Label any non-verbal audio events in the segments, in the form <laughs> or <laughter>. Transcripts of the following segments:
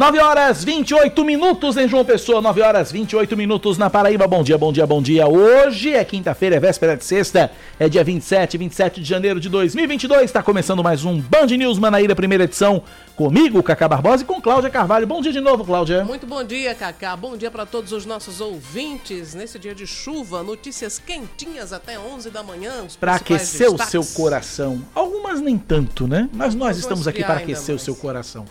9 horas 28 minutos em João Pessoa, 9 horas 28 minutos na Paraíba. Bom dia, bom dia, bom dia. Hoje é quinta-feira, é véspera de sexta, é dia 27, 27 de janeiro de 2022. Está começando mais um Band News Manaíra, primeira edição, comigo, Cacá Barbosa, e com Cláudia Carvalho. Bom dia de novo, Cláudia. Muito bom dia, Cacá. Bom dia para todos os nossos ouvintes. Nesse dia de chuva, notícias quentinhas até 11 da manhã. Para aquecer destaques. o seu coração. Algumas nem tanto, né? Mas nós estamos aqui para aquecer o seu coração.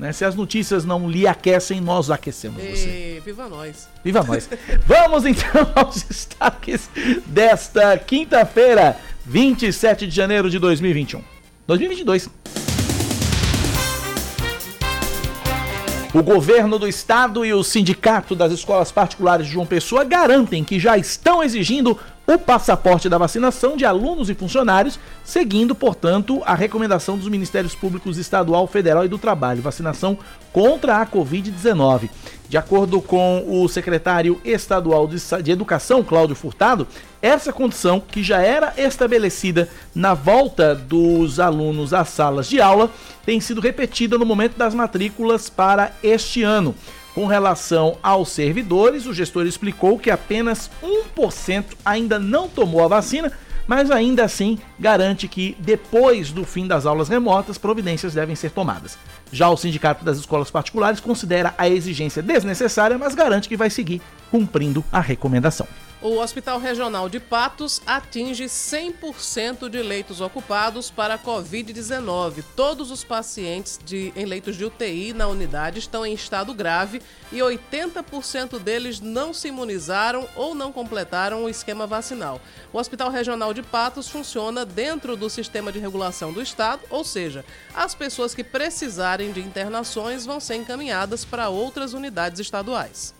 Né? Se as notícias não lhe aquecem, nós aquecemos e... você. Viva nós. Viva nós. <laughs> Vamos então <laughs> aos destaques desta quinta-feira, 27 de janeiro de 2021. 2022. O governo do estado e o sindicato das escolas particulares de João Pessoa garantem que já estão exigindo o passaporte da vacinação de alunos e funcionários, seguindo, portanto, a recomendação dos Ministérios Públicos Estadual, Federal e do Trabalho, vacinação contra a Covid-19. De acordo com o secretário estadual de Educação, Cláudio Furtado, essa condição, que já era estabelecida na volta dos alunos às salas de aula, tem sido repetida no momento das matrículas para este ano. Com relação aos servidores, o gestor explicou que apenas 1% ainda não tomou a vacina, mas ainda assim garante que depois do fim das aulas remotas, providências devem ser tomadas. Já o Sindicato das Escolas Particulares considera a exigência desnecessária, mas garante que vai seguir cumprindo a recomendação. O Hospital Regional de Patos atinge 100% de leitos ocupados para a Covid-19. Todos os pacientes de, em leitos de UTI na unidade estão em estado grave e 80% deles não se imunizaram ou não completaram o esquema vacinal. O Hospital Regional de Patos funciona dentro do sistema de regulação do Estado, ou seja, as pessoas que precisarem de internações vão ser encaminhadas para outras unidades estaduais.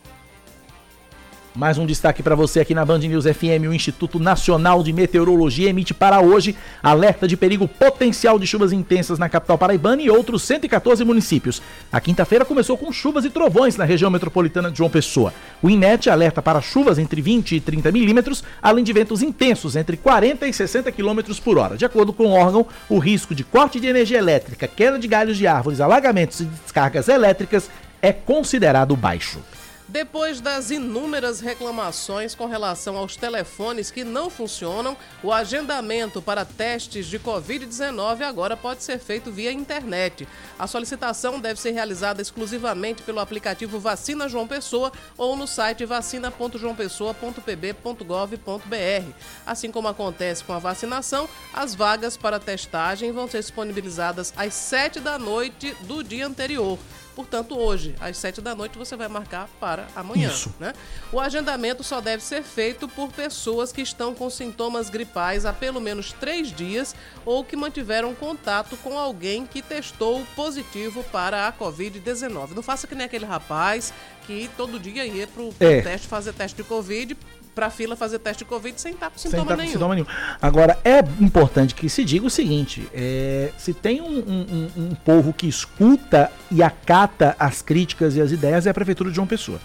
Mais um destaque para você aqui na Band News FM. O Instituto Nacional de Meteorologia emite para hoje alerta de perigo potencial de chuvas intensas na capital paraibana e outros 114 municípios. A quinta-feira começou com chuvas e trovões na região metropolitana de João Pessoa. O INET alerta para chuvas entre 20 e 30 milímetros, além de ventos intensos entre 40 e 60 quilômetros por hora. De acordo com o órgão, o risco de corte de energia elétrica, queda de galhos de árvores, alagamentos e descargas elétricas é considerado baixo. Depois das inúmeras reclamações com relação aos telefones que não funcionam, o agendamento para testes de Covid-19 agora pode ser feito via internet. A solicitação deve ser realizada exclusivamente pelo aplicativo Vacina João Pessoa ou no site vacina.joaopessoa.pb.gov.br. Assim como acontece com a vacinação, as vagas para testagem vão ser disponibilizadas às 7 da noite do dia anterior. Portanto, hoje, às 7 da noite, você vai marcar para amanhã. Isso. Né? O agendamento só deve ser feito por pessoas que estão com sintomas gripais há pelo menos três dias ou que mantiveram contato com alguém que testou positivo para a Covid-19. Não faça que nem aquele rapaz que todo dia ia para o é. teste, fazer teste de Covid para a fila fazer teste de Covid sem estar com sintoma, sem nenhum. sintoma nenhum. Agora, é importante que se diga o seguinte: é, se tem um, um, um, povo que escuta e acata as críticas e as ideias, é a Prefeitura de João Pessoa.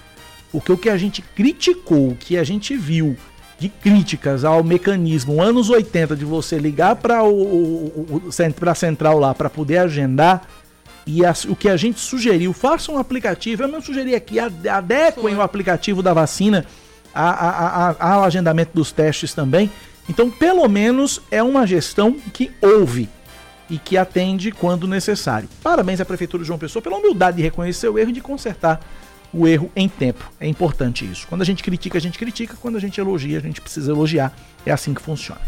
Porque o que a gente criticou, o que a gente viu de críticas ao mecanismo anos 80 de você ligar para o, o, o, a central lá para poder agendar e o que a gente sugeriu, faça um aplicativo, eu não sugeri aqui, adequem o aplicativo da vacina a, a, a, ao agendamento dos testes também. Então, pelo menos é uma gestão que ouve e que atende quando necessário. Parabéns à Prefeitura de João Pessoa pela humildade de reconhecer o erro e de consertar o erro em tempo. É importante isso. Quando a gente critica, a gente critica. Quando a gente elogia, a gente precisa elogiar. É assim que funciona.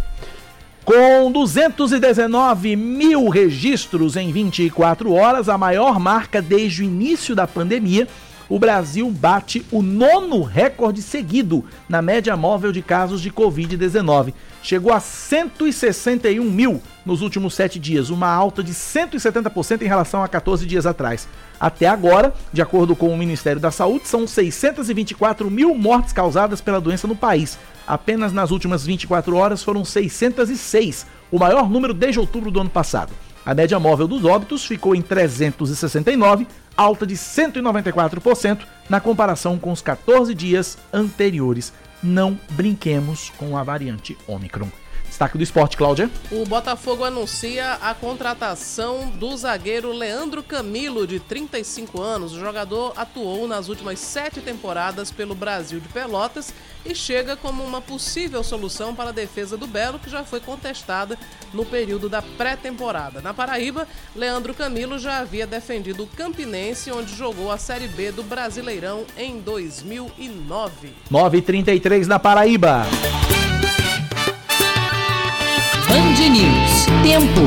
Com 219 mil registros em 24 horas, a maior marca desde o início da pandemia, o Brasil bate o nono recorde seguido na média móvel de casos de Covid-19. Chegou a 161 mil nos últimos sete dias, uma alta de 170% em relação a 14 dias atrás. Até agora, de acordo com o Ministério da Saúde, são 624 mil mortes causadas pela doença no país. Apenas nas últimas 24 horas foram 606, o maior número desde outubro do ano passado. A média móvel dos óbitos ficou em 369, alta de 194% na comparação com os 14 dias anteriores. Não brinquemos com a variante Omicron. Destaque do esporte, Cláudia. O Botafogo anuncia a contratação do zagueiro Leandro Camilo, de 35 anos. O jogador atuou nas últimas sete temporadas pelo Brasil de Pelotas e chega como uma possível solução para a defesa do Belo, que já foi contestada no período da pré-temporada. Na Paraíba, Leandro Camilo já havia defendido o Campinense, onde jogou a Série B do Brasileirão em 2009. 9h33 na Paraíba. Band News. Tempo.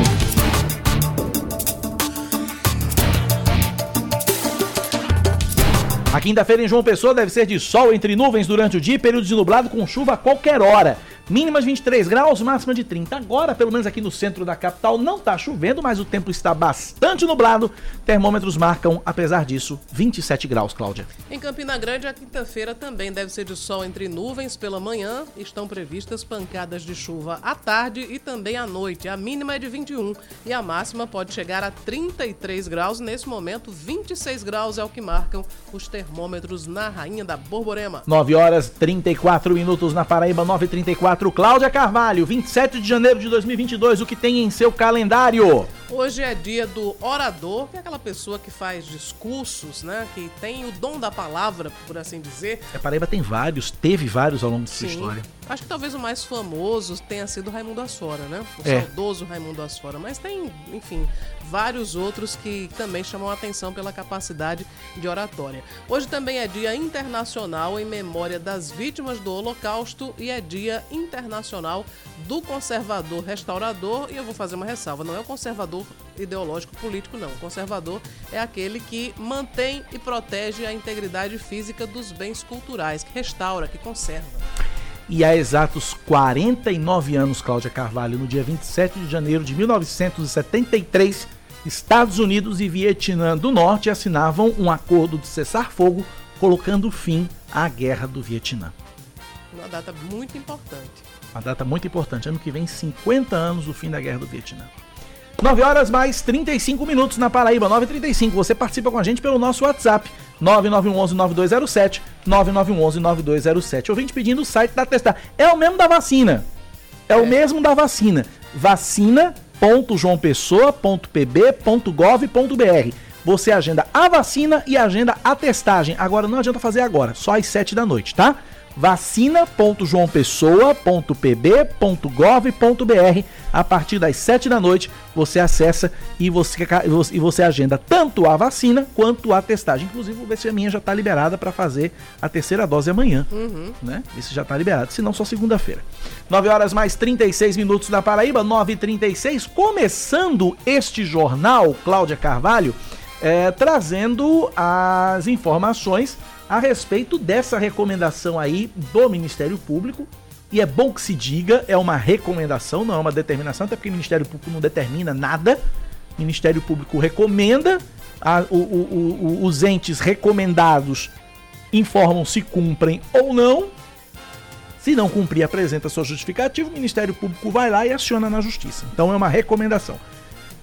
A quinta-feira em João Pessoa deve ser de sol entre nuvens durante o dia e período de nublado com chuva a qualquer hora. Mínimas 23 graus, máxima de 30. Agora, pelo menos aqui no centro da capital, não está chovendo, mas o tempo está bastante nublado. Termômetros marcam, apesar disso, 27 graus, Cláudia. Em Campina Grande, a quinta-feira também deve ser de sol entre nuvens pela manhã. Estão previstas pancadas de chuva à tarde e também à noite. A mínima é de 21 e a máxima pode chegar a 33 graus. Nesse momento, 26 graus é o que marcam os termômetros na Rainha da Borborema. 9 horas 34 minutos na Paraíba, 9h34. Cláudia Carvalho, 27 de janeiro de 2022, o que tem em seu calendário? Hoje é dia do orador, que é aquela pessoa que faz discursos, né? Que tem o dom da palavra, por assim dizer. A Paraíba tem vários, teve vários ao longo de sua história. Acho que talvez o mais famoso tenha sido Raimundo Asfora, né? O É. saudoso Raimundo Asfora. Mas tem, enfim, vários outros que também chamam a atenção pela capacidade de oratória. Hoje também é Dia Internacional em memória das vítimas do Holocausto e é Dia Internacional do Conservador Restaurador. E eu vou fazer uma ressalva: não é o conservador ideológico político, não. O conservador é aquele que mantém e protege a integridade física dos bens culturais, que restaura, que conserva. E há exatos 49 anos, Cláudia Carvalho, no dia 27 de janeiro de 1973, Estados Unidos e Vietnã do Norte assinavam um acordo de cessar-fogo, colocando fim à Guerra do Vietnã. Uma data muito importante. Uma data muito importante. Ano que vem, 50 anos do fim da Guerra do Vietnã. 9 horas mais 35 minutos na Paraíba, 9h35. Você participa com a gente pelo nosso WhatsApp, 9911-9207, 9911-9207. Ouvinte pedindo o site da testar. É o mesmo da vacina. É, o mesmo da vacina. vacina.joaopessoa.pb.gov.br Você agenda a vacina e agenda a testagem. Agora não adianta fazer agora, só às 7 da noite, tá? vacina.joaopessoa.pb.gov.br A partir das 7 da noite você acessa e você, e você agenda tanto a vacina quanto a testagem. Inclusive, vou ver se a minha já está liberada para fazer a terceira dose amanhã. Né? Isso já está liberado, se não só segunda-feira. 9 horas mais 36 minutos da Paraíba, 9h36. Começando este jornal, Cláudia Carvalho, é, trazendo as informações a respeito dessa recomendação aí do Ministério Público. E é bom que se diga, é uma recomendação, não é uma determinação, até porque o Ministério Público não determina nada. O Ministério Público recomenda, a- o- o- o- os entes recomendados informam se cumprem ou não. Se não cumprir, apresenta sua justificativa, o Ministério Público vai lá e aciona na Justiça. Então é uma recomendação.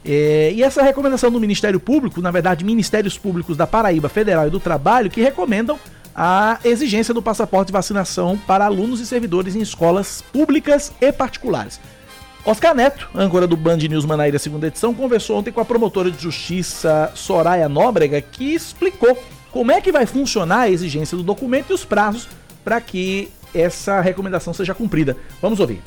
É, e essa recomendação do Ministério Público, na verdade, Ministérios Públicos da Paraíba Federal e do Trabalho, que recomendam a exigência do passaporte de vacinação para alunos e servidores em escolas públicas e particulares. Oscar Neto, âncora do Band News Manaíra segunda edição, conversou ontem com a promotora de justiça Soraya Nóbrega, que explicou como é que vai funcionar a exigência do documento e os prazos para que essa recomendação seja cumprida. Vamos ouvir.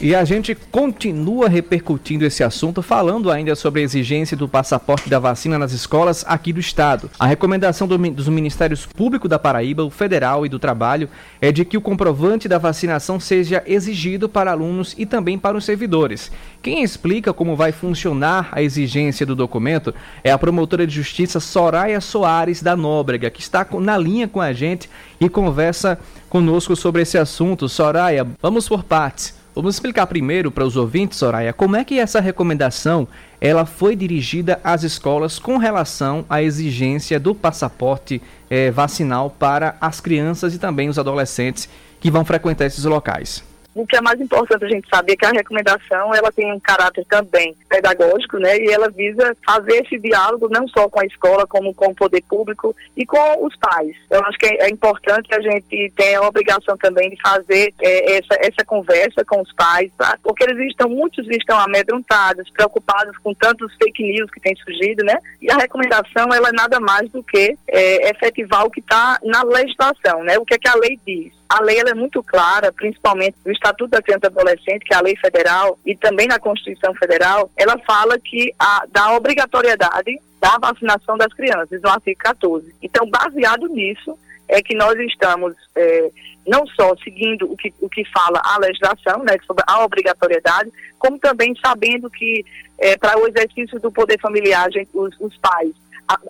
E a gente continua repercutindo esse assunto, falando ainda sobre a exigência do passaporte da vacina nas escolas aqui do estado. A recomendação do, dos Ministérios Público da Paraíba, o Federal e do Trabalho é de que o comprovante da vacinação seja exigido para alunos e também para os servidores. Quem explica como vai funcionar a exigência do documento é a promotora de justiça Soraya Soares da Nóbrega, que está na linha com a gente e conversa conosco sobre esse assunto. Soraya, vamos por partes. Vamos explicar primeiro para os ouvintes, Soraya, como é que essa recomendação ela foi dirigida às escolas com relação à exigência do passaporte eh, vacinal para as crianças e também os adolescentes que vão frequentar esses locais o que é mais importante a gente saber é que a recomendação ela tem um caráter também pedagógico, né? E ela visa fazer esse diálogo não só com a escola, como com o poder público e com os pais. Eu acho que é, é importante que a gente tenha a obrigação também de fazer é, essa, essa conversa com os pais, tá? porque eles estão, muitos estão amedrontados, preocupados com tantos fake news que têm surgido, né? E a recomendação ela é nada mais do que é, efetivar o que está na legislação, né? O que é que a lei diz a lei é muito clara, principalmente no Estatuto da Criança e Adolescente, que é a lei federal, e também na Constituição Federal, ela fala que a, da obrigatoriedade da vacinação das crianças, no artigo 14. Então, baseado nisso, é que nós estamos é, não só seguindo o que, o que fala a legislação, né, sobre a obrigatoriedade, como também sabendo que é, para o exercício do poder familiar, gente, os, os pais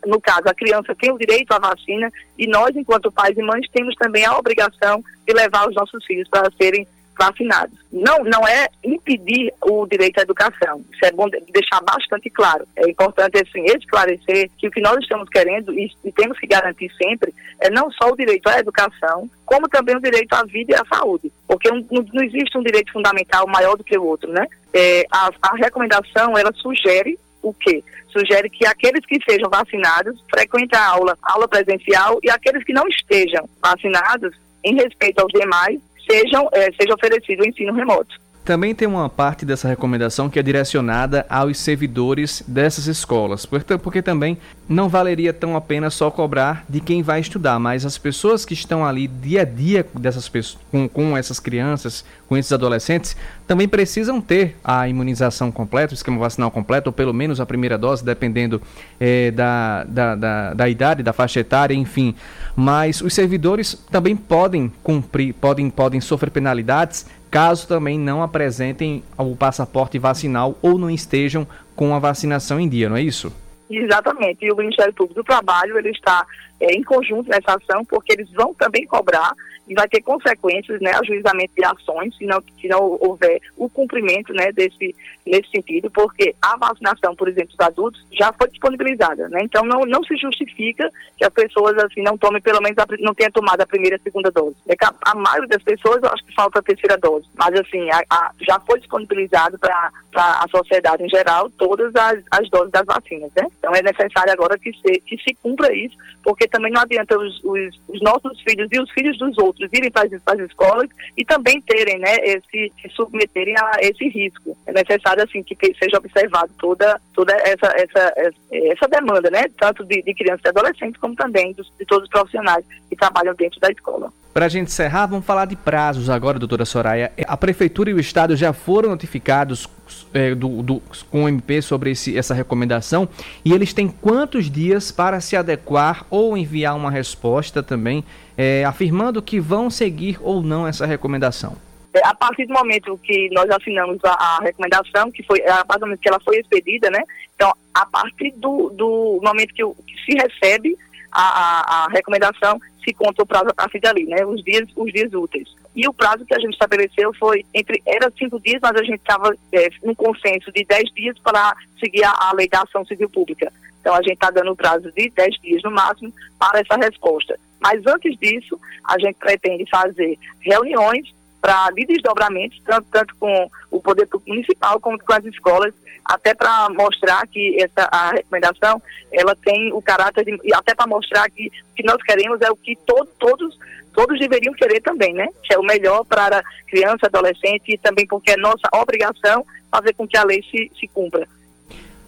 no caso, a criança tem o direito à vacina e nós, enquanto pais e mães, temos também a obrigação de levar os nossos filhos para serem vacinados. Não, não é impedir o direito à educação. Isso é bom deixar bastante claro. É importante assim, esclarecer que o que nós estamos querendo e, e, temos que garantir sempre é não só o direito à educação, como também o direito à vida e à saúde. Porque não, não, existe um direito fundamental maior do que o outro, né? É, a, a recomendação, ela sugere o quê? Sugere que aqueles que sejam vacinados frequentem a aula, aula presencial e aqueles que não estejam vacinados, em respeito aos demais, sejam, é, seja oferecido o ensino remoto. Também tem uma parte dessa recomendação que é direcionada aos servidores dessas escolas, porque também não valeria tão a pena só cobrar de quem vai estudar, mas as pessoas que estão ali dia a dia dessas pessoas, com, com essas crianças, com esses adolescentes, também precisam ter a imunização completa, o esquema vacinal completo, ou pelo menos a primeira dose, dependendo é, da, da, da, da idade, da faixa etária, enfim. Mas os servidores também podem cumprir, podem, podem sofrer penalidades caso também não apresentem o passaporte vacinal ou não estejam com a vacinação em dia, não é isso? Exatamente. E o Ministério Público do Trabalho ele está é, em conjunto nessa ação, porque eles vão também cobrar e vai ter consequências, né, ajuizamento de ações, se não, se não houver o cumprimento, né, desse, nesse sentido, porque a vacinação, por exemplo, dos adultos já foi disponibilizada, né, então não, não se justifica que as pessoas, assim, não tomem, pelo menos, a, não tenham tomado a primeira e a segunda dose. É a, a, maioria das pessoas, eu acho que falta a terceira dose, mas, assim, a, a, já foi disponibilizado para a sociedade em geral todas as, as doses das vacinas, né, então é necessário agora que se, que se cumpra isso, porque também não adianta os, os, os nossos filhos e os filhos dos outros irem para as, escolas e também terem, né, esse, se submeterem a esse risco. É necessário, assim, que seja observado toda, toda essa, essa, essa demanda, né, tanto de, de crianças e adolescentes, como também dos, de todos os profissionais que trabalham dentro da escola. Para a gente encerrar, vamos falar de prazos agora, doutora Soraya. A Prefeitura e o Estado já foram notificados é, do, do, com o MP sobre esse, essa recomendação e eles têm quantos dias para se adequar ou enviar uma resposta também, é, afirmando que vão seguir ou não essa recomendação? É, a partir do momento que nós assinamos a, a, recomendação, que foi a partir do momento que ela foi expedida, né? Então, a partir do, do momento que, que se recebe a, a, a recomendação, se conta o prazo a partir dali, né? Os dias, os dias úteis. E o prazo que a gente estabeleceu foi entre era cinco dias, mas a gente estava é, num consenso de dez dias para seguir a, a lei da ação civil pública. Então a gente está dando o prazo de dez dias no máximo para essa resposta. Mas antes disso, a gente pretende fazer reuniões para de desdobramentos, tanto, tanto com o poder municipal como com as escolas, até para mostrar que essa a recomendação ela tem o caráter de, e até para mostrar que o que nós queremos é o que to, todos todos deveriam querer também, né? Que é o melhor para criança, adolescente e também porque é nossa obrigação fazer com que a lei se, se cumpra.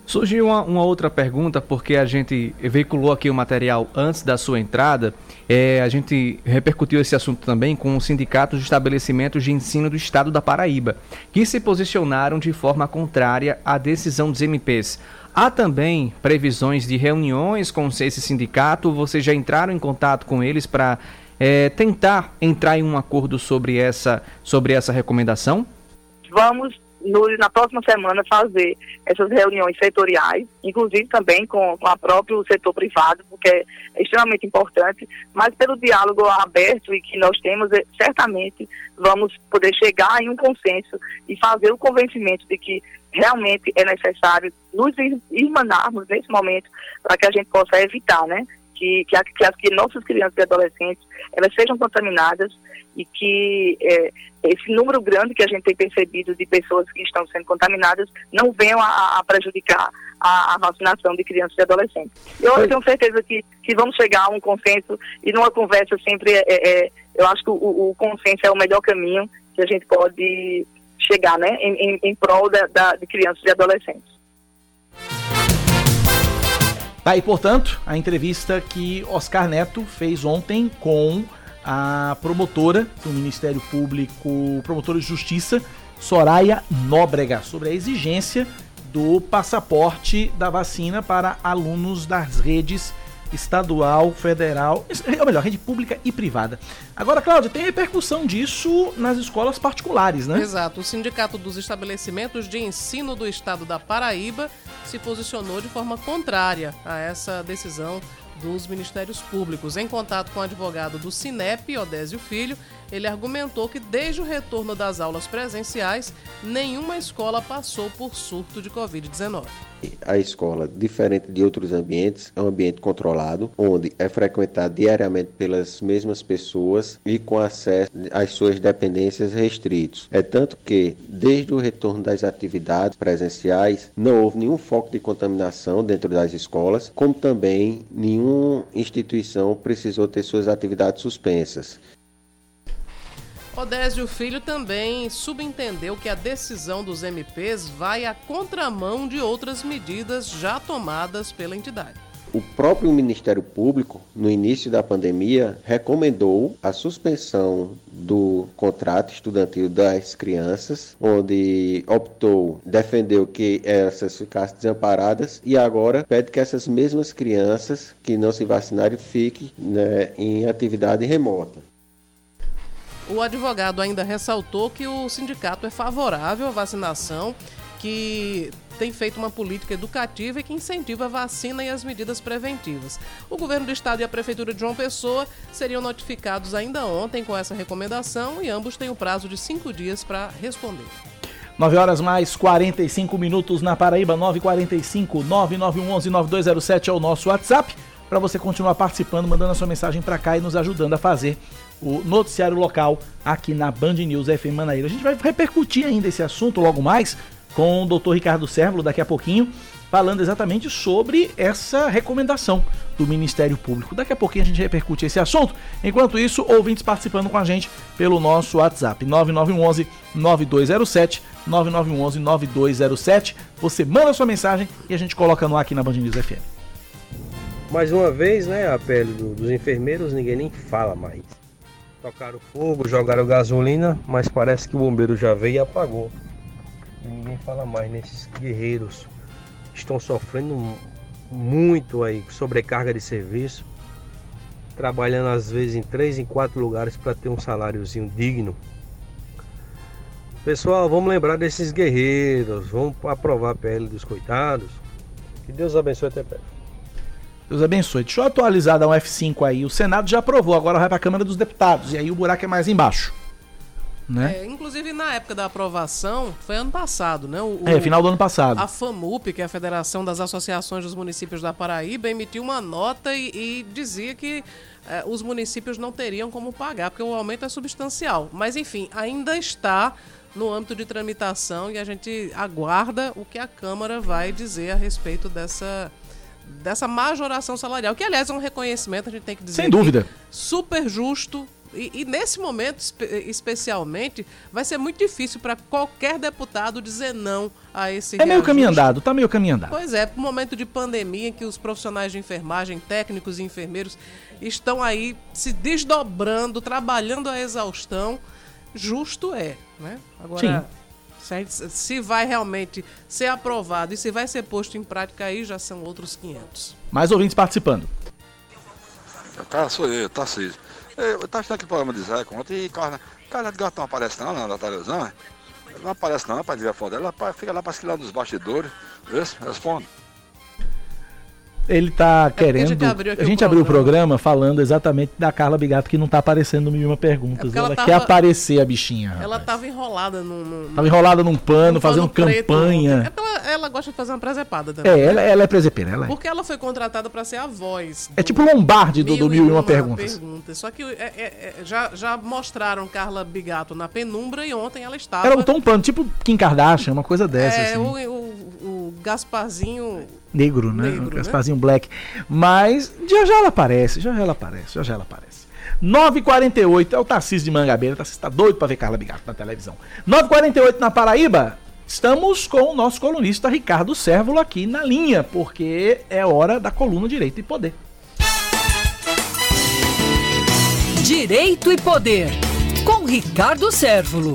Surgiu uma, uma, outra pergunta, porque a gente veiculou aqui o material antes da sua entrada. É, a gente repercutiu esse assunto também com os sindicatos de estabelecimentos de ensino do estado da Paraíba, que se posicionaram de forma contrária à decisão dos MPs. Há também previsões de reuniões com esse sindicato? Vocês já entraram em contato com eles para é, tentar entrar em um acordo sobre essa, sobre essa recomendação? Vamos no, na próxima semana fazer essas reuniões setoriais, inclusive também com, com o próprio setor privado, porque é extremamente importante, mas pelo diálogo aberto e que nós temos, é, certamente vamos poder chegar em um consenso e fazer o convencimento de que realmente é necessário nos irmanarmos nesse momento para que a gente possa evitar, né, que, que, que, que nossas crianças e adolescentes elas sejam contaminadas e que é, esse número grande que a gente tem percebido de pessoas que estão sendo contaminadas não venham a, a prejudicar a, a, vacinação de crianças e adolescentes. Eu Oi. tenho certeza que, que vamos chegar a um consenso e numa conversa sempre, é, é, eu acho que o, o, consenso é o melhor caminho que a gente pode chegar né, em, em, em prol da, da, de crianças e adolescentes. Tá, e portanto, a entrevista que Oscar Neto fez ontem com a promotora do Ministério Público, promotora de Justiça, Soraya Nóbrega, sobre a exigência do passaporte da vacina para alunos das redes estadual, federal, ou melhor, rede pública e privada. Agora, Cláudia, tem repercussão disso nas escolas particulares, né? Exato. O Sindicato dos Estabelecimentos de Ensino do Estado da Paraíba se posicionou de forma contrária a essa decisão dos Ministérios Públicos. Em contato com o advogado do Sinep, Odésio Filho, ele argumentou que desde o retorno das aulas presenciais, nenhuma escola passou por surto de Covid-19. A escola, diferente de outros ambientes, é um ambiente controlado, onde é frequentado diariamente pelas mesmas pessoas e com acesso às suas dependências restritos. É tanto que, desde o retorno das atividades presenciais, não houve nenhum foco de contaminação dentro das escolas, como também nenhuma instituição precisou ter suas atividades suspensas. Odésio Filho também subentendeu que a decisão dos MPs vai à contramão de outras medidas já tomadas pela entidade. O próprio Ministério Público, no início da pandemia, recomendou a suspensão do contrato estudantil das crianças, onde optou, defendeu que essas ficassem desamparadas e agora pede que essas mesmas crianças que não se vacinarem fiquem né, em atividade remota. O advogado ainda ressaltou que o sindicato é favorável à vacinação, que tem feito uma política educativa e que incentiva a vacina e as medidas preventivas. O governo do estado e a prefeitura de João Pessoa seriam notificados ainda ontem com essa recomendação e ambos têm o prazo de cinco dias para responder. 9 horas mais 45 minutos na Paraíba, 945 9911 9207 é o nosso WhatsApp para você continuar participando, mandando a sua mensagem para cá e nos ajudando a fazer o noticiário local aqui na Band News FM Manaíra. A gente vai repercutir ainda esse assunto logo mais com o Dr. Ricardo Sérvulo daqui a pouquinho, falando exatamente sobre essa recomendação do Ministério Público. Daqui a pouquinho a gente repercute esse assunto. Enquanto isso, ouvintes participando com a gente pelo nosso WhatsApp 9911 9207 9911 9207. Você manda sua mensagem e a gente coloca no ar aqui na Band News FM. Mais uma vez, né, a pele do, dos enfermeiros ninguém nem fala mais. Tocaram fogo, jogaram gasolina, mas parece que o bombeiro já veio e apagou. E ninguém fala mais nesses guerreiros. Estão sofrendo muito aí, sobrecarga de serviço. Trabalhando às vezes em três, em quatro lugares para ter um saláriozinho digno. Pessoal, vamos lembrar desses guerreiros, vamos aprovar a pele dos coitados. Que Deus abençoe até perto. Deus abençoe. Deixa eu atualizar da um F5 aí. O Senado já aprovou, agora vai para a Câmara dos Deputados. E aí o buraco é mais embaixo. Né? É, inclusive na época da aprovação, foi ano passado, né? O, é, final do ano passado. A FAMUP, que é a Federação das Associações dos Municípios da Paraíba, emitiu uma nota e, e dizia que é, os municípios não teriam como pagar, porque o aumento é substancial. Mas enfim, ainda está no âmbito de tramitação e a gente aguarda o que a Câmara vai dizer a respeito dessa dessa majoração salarial, que aliás é um reconhecimento, a gente tem que dizer. Sem dúvida. Super justo E, e nesse momento, espe especialmente, vai ser muito difícil para qualquer deputado dizer não a esse É meio caminho andado, tá meio caminho andado. Pois é, momento de pandemia em que os profissionais de enfermagem, técnicos e enfermeiros estão aí se desdobrando, trabalhando a exaustão, justo é, né? Agora, se, se vai realmente ser aprovado e se vai ser posto em prática aí, já são outros 500. Mais ouvintes participando. Tá, sou eu, tá sim. Eu tava assistindo aquele programa de Zé conta e carne, cara de gato não aparece não na televisão, né? Não aparece não, para dizer a foto dela, ela fica lá para lá dos bastidores. Vê se responde. Ele tá querendo. a gente abriu a o gente abriu o programa. programa falando exatamente da Carla Bigato, que não tá aparecendo no Mil e Uma Perguntas. É ela ela quer tava- aparecer, a bichinha. Ela rapaz. tava enrolada num. num Tava enrolada num pano, num fazendo pano preto ontem. É campanha. porque ela, ela gosta de fazer uma presepada também. É, ela, ela é presepeira, ela é. Porque ela foi contratada para ser a voz. É tipo Lombardi do, do Mil e Uma Perguntas. perguntas. Só que é, é, é, já, já mostraram Carla Bigato na penumbra e ontem ela estava. Ela botou um pano, tipo Kim Kardashian, uma coisa dessa, é, assim. o, o, o Gasparzinho. Negro, né? Negro, um né? Gasparzinho Black. Mas já já ela aparece, já já ela aparece, já já ela aparece. 9h48 é o Tarcísio de Mangabeira. O Tarcísio tá doido pra ver Carla Bigato na televisão. 9h48 na Paraíba. Estamos com o nosso colunista Ricardo Sérvulo aqui na linha, porque é hora da coluna Direito e Poder. Direito e Poder, com Ricardo Sérvulo.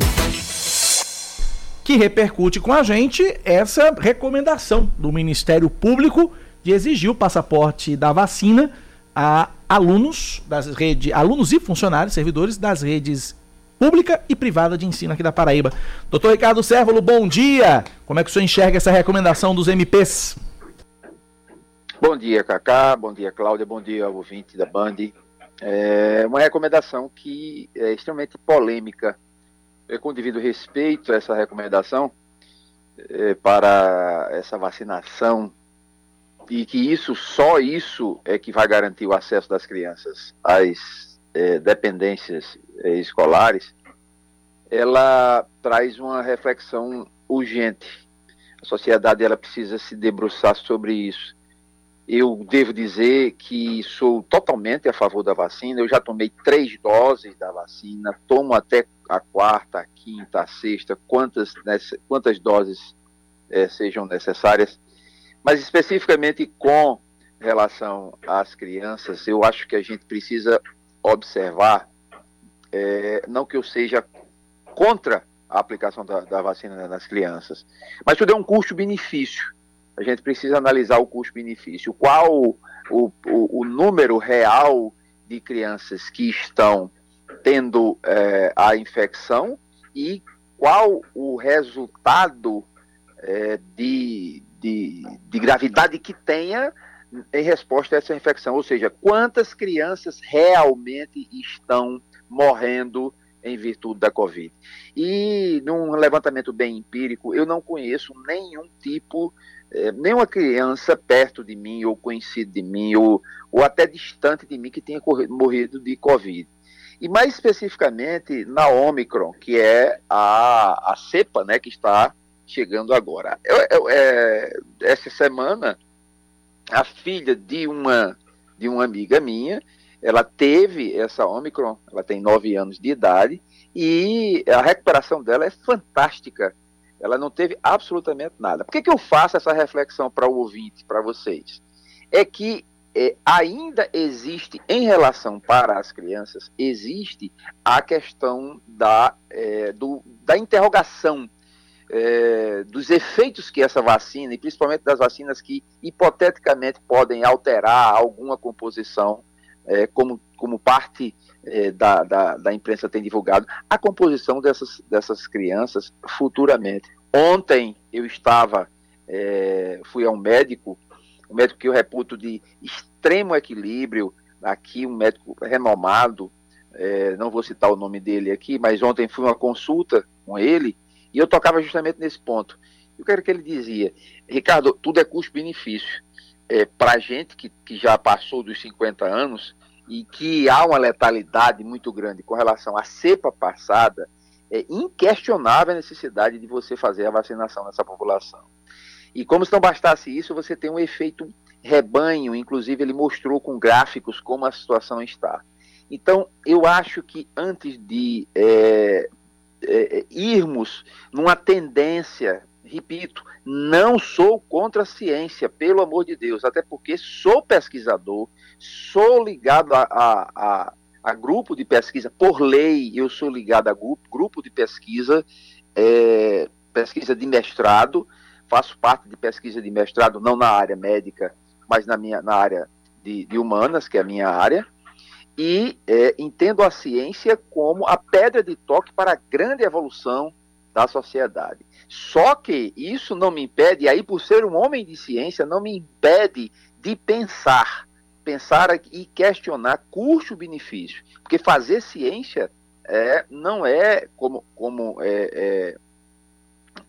Que repercute com a gente essa recomendação do Ministério Público de exigir o passaporte da vacina a alunos das redes, alunos e funcionários, servidores das redes pública e privada de ensino aqui da Paraíba. Doutor Ricardo Sérvulo, bom dia! Como é que o senhor enxerga essa recomendação dos MPs? Bom dia, Cacá. Bom dia, Cláudia. Bom dia, ouvinte da Band. É uma recomendação que é extremamente polêmica. É, com devido respeito a essa recomendação é, para essa vacinação e que isso, só isso é que vai garantir o acesso das crianças às é, dependências é, escolares, ela traz uma reflexão urgente. A sociedade ela precisa se debruçar sobre isso. Eu devo dizer que sou totalmente a favor da vacina. Eu já tomei três doses da vacina, tomo até a quarta, a quinta, a sexta, quantas, quantas doses eh, sejam necessárias. Mas especificamente com relação às crianças, eu acho que a gente precisa observar, eh, não que eu seja contra a aplicação da, da vacina nas crianças, mas tudo é um custo-benefício a gente precisa analisar o custo-benefício. Qual o, o, o número real de crianças que estão tendo eh, a infecção e qual o resultado eh, de, de, de gravidade que tenha em resposta a essa infecção. Ou seja, quantas crianças realmente estão morrendo em virtude da Covid. E num levantamento bem empírico, eu não conheço nenhum tipo eh, nenhuma criança perto de mim, ou conhecido de mim, ou, ou até distante de mim que tenha morrido de Covid. E mais especificamente na Omicron, que é a, a cepa né, que está chegando agora. Eu, eu, é, essa semana, a filha de uma, de uma amiga minha, ela teve essa Omicron, ela tem nove anos de idade, e a recuperação dela é fantástica. Ela não teve absolutamente nada. Por que, que eu faço essa reflexão para o ouvinte, para vocês? É que é, ainda existe, em relação para as crianças, existe a questão da, é, do, da interrogação é, dos efeitos que essa vacina, e principalmente das vacinas que hipoteticamente podem alterar alguma composição, é, como, como parte é, da, da, da imprensa tem divulgado, a composição dessas, dessas crianças futuramente. Ontem eu estava, é, fui a um médico, um médico que eu reputo de extremo equilíbrio, aqui um médico renomado, é, não vou citar o nome dele aqui, mas ontem fui uma consulta com ele e eu tocava justamente nesse ponto. Eu quero que ele dizia, Ricardo, tudo é custo-benefício. É, Para a gente que, que já passou dos 50 anos e que há uma letalidade muito grande com relação à cepa passada, é inquestionável a necessidade de você fazer a vacinação nessa população. E como se não bastasse isso, você tem um efeito rebanho, inclusive ele mostrou com gráficos como a situação está. Então, eu acho que antes de é, é, irmos numa tendência, repito, não sou contra a ciência, pelo amor de Deus, até porque sou pesquisador, sou ligado a, a, a, a grupo de pesquisa, por lei, eu sou ligado a grupo, grupo de pesquisa, é, pesquisa de mestrado, faço parte de pesquisa de mestrado, não na área médica, mas na, minha, na área de, de humanas, que é a minha área, e é, entendo a ciência como a pedra de toque para a grande evolução da sociedade. Só que isso não me impede, e aí por ser um homem de ciência, não me impede de pensar, pensar e questionar custo-benefício. Porque fazer ciência é, não é, como, como é, é,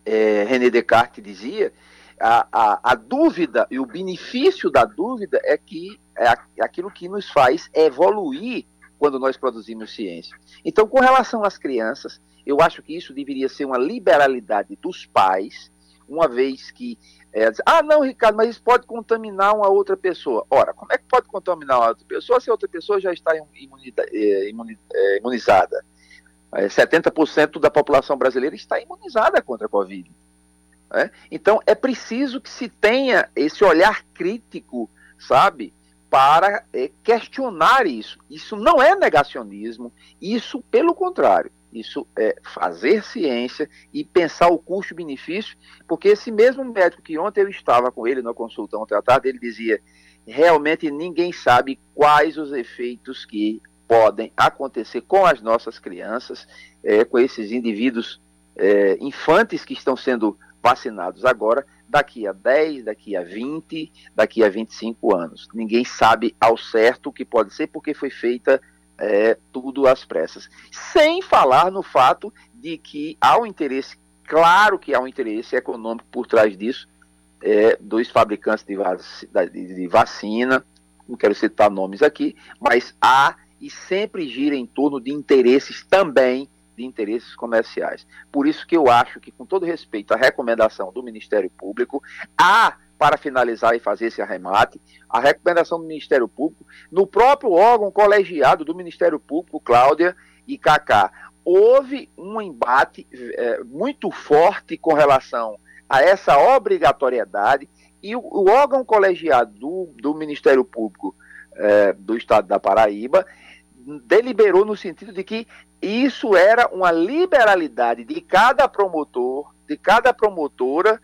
é René Descartes dizia, a, a, a, dúvida e o benefício da dúvida é que é aquilo que nos faz evoluir quando nós produzimos ciência. Então, com relação às crianças, eu acho que isso deveria ser uma liberalidade dos pais, uma vez que. É, ah, não, Ricardo, mas isso pode contaminar uma outra pessoa. Ora, como é que pode contaminar uma outra pessoa se a outra pessoa já está é, é, imunizada? 70% da população brasileira está imunizada contra a Covid. Né? Então, é preciso que se tenha esse olhar crítico, sabe, para é, questionar isso. Isso não é negacionismo, isso, pelo contrário, isso é fazer ciência e pensar o custo-benefício, porque esse mesmo médico que ontem eu estava com ele na consulta ontem à tarde, ele dizia, realmente ninguém sabe quais os efeitos que podem acontecer com as nossas crianças, é, com esses indivíduos é, infantes que estão sendo vacinados agora, daqui a 10, daqui a 20, daqui a 25 anos. Ninguém sabe ao certo o que pode ser, porque foi feita é, tudo às pressas. Sem falar no fato de que há um interesse, claro que há um interesse econômico por trás disso, é, dos fabricantes de, vac de vacina, não quero citar nomes aqui, mas há e sempre gira em torno de interesses também de interesses comerciais. Por isso que eu acho que, com todo respeito à recomendação do Ministério Público, há, para finalizar e fazer esse arremate, a recomendação do Ministério Público, no próprio órgão colegiado do Ministério Público, Cláudia e Cacá, houve um embate é, muito forte com relação a essa obrigatoriedade e o, o órgão colegiado do, do Ministério Público é, do Estado da Paraíba deliberou no sentido de que isso era uma liberalidade de cada promotor, de cada promotora,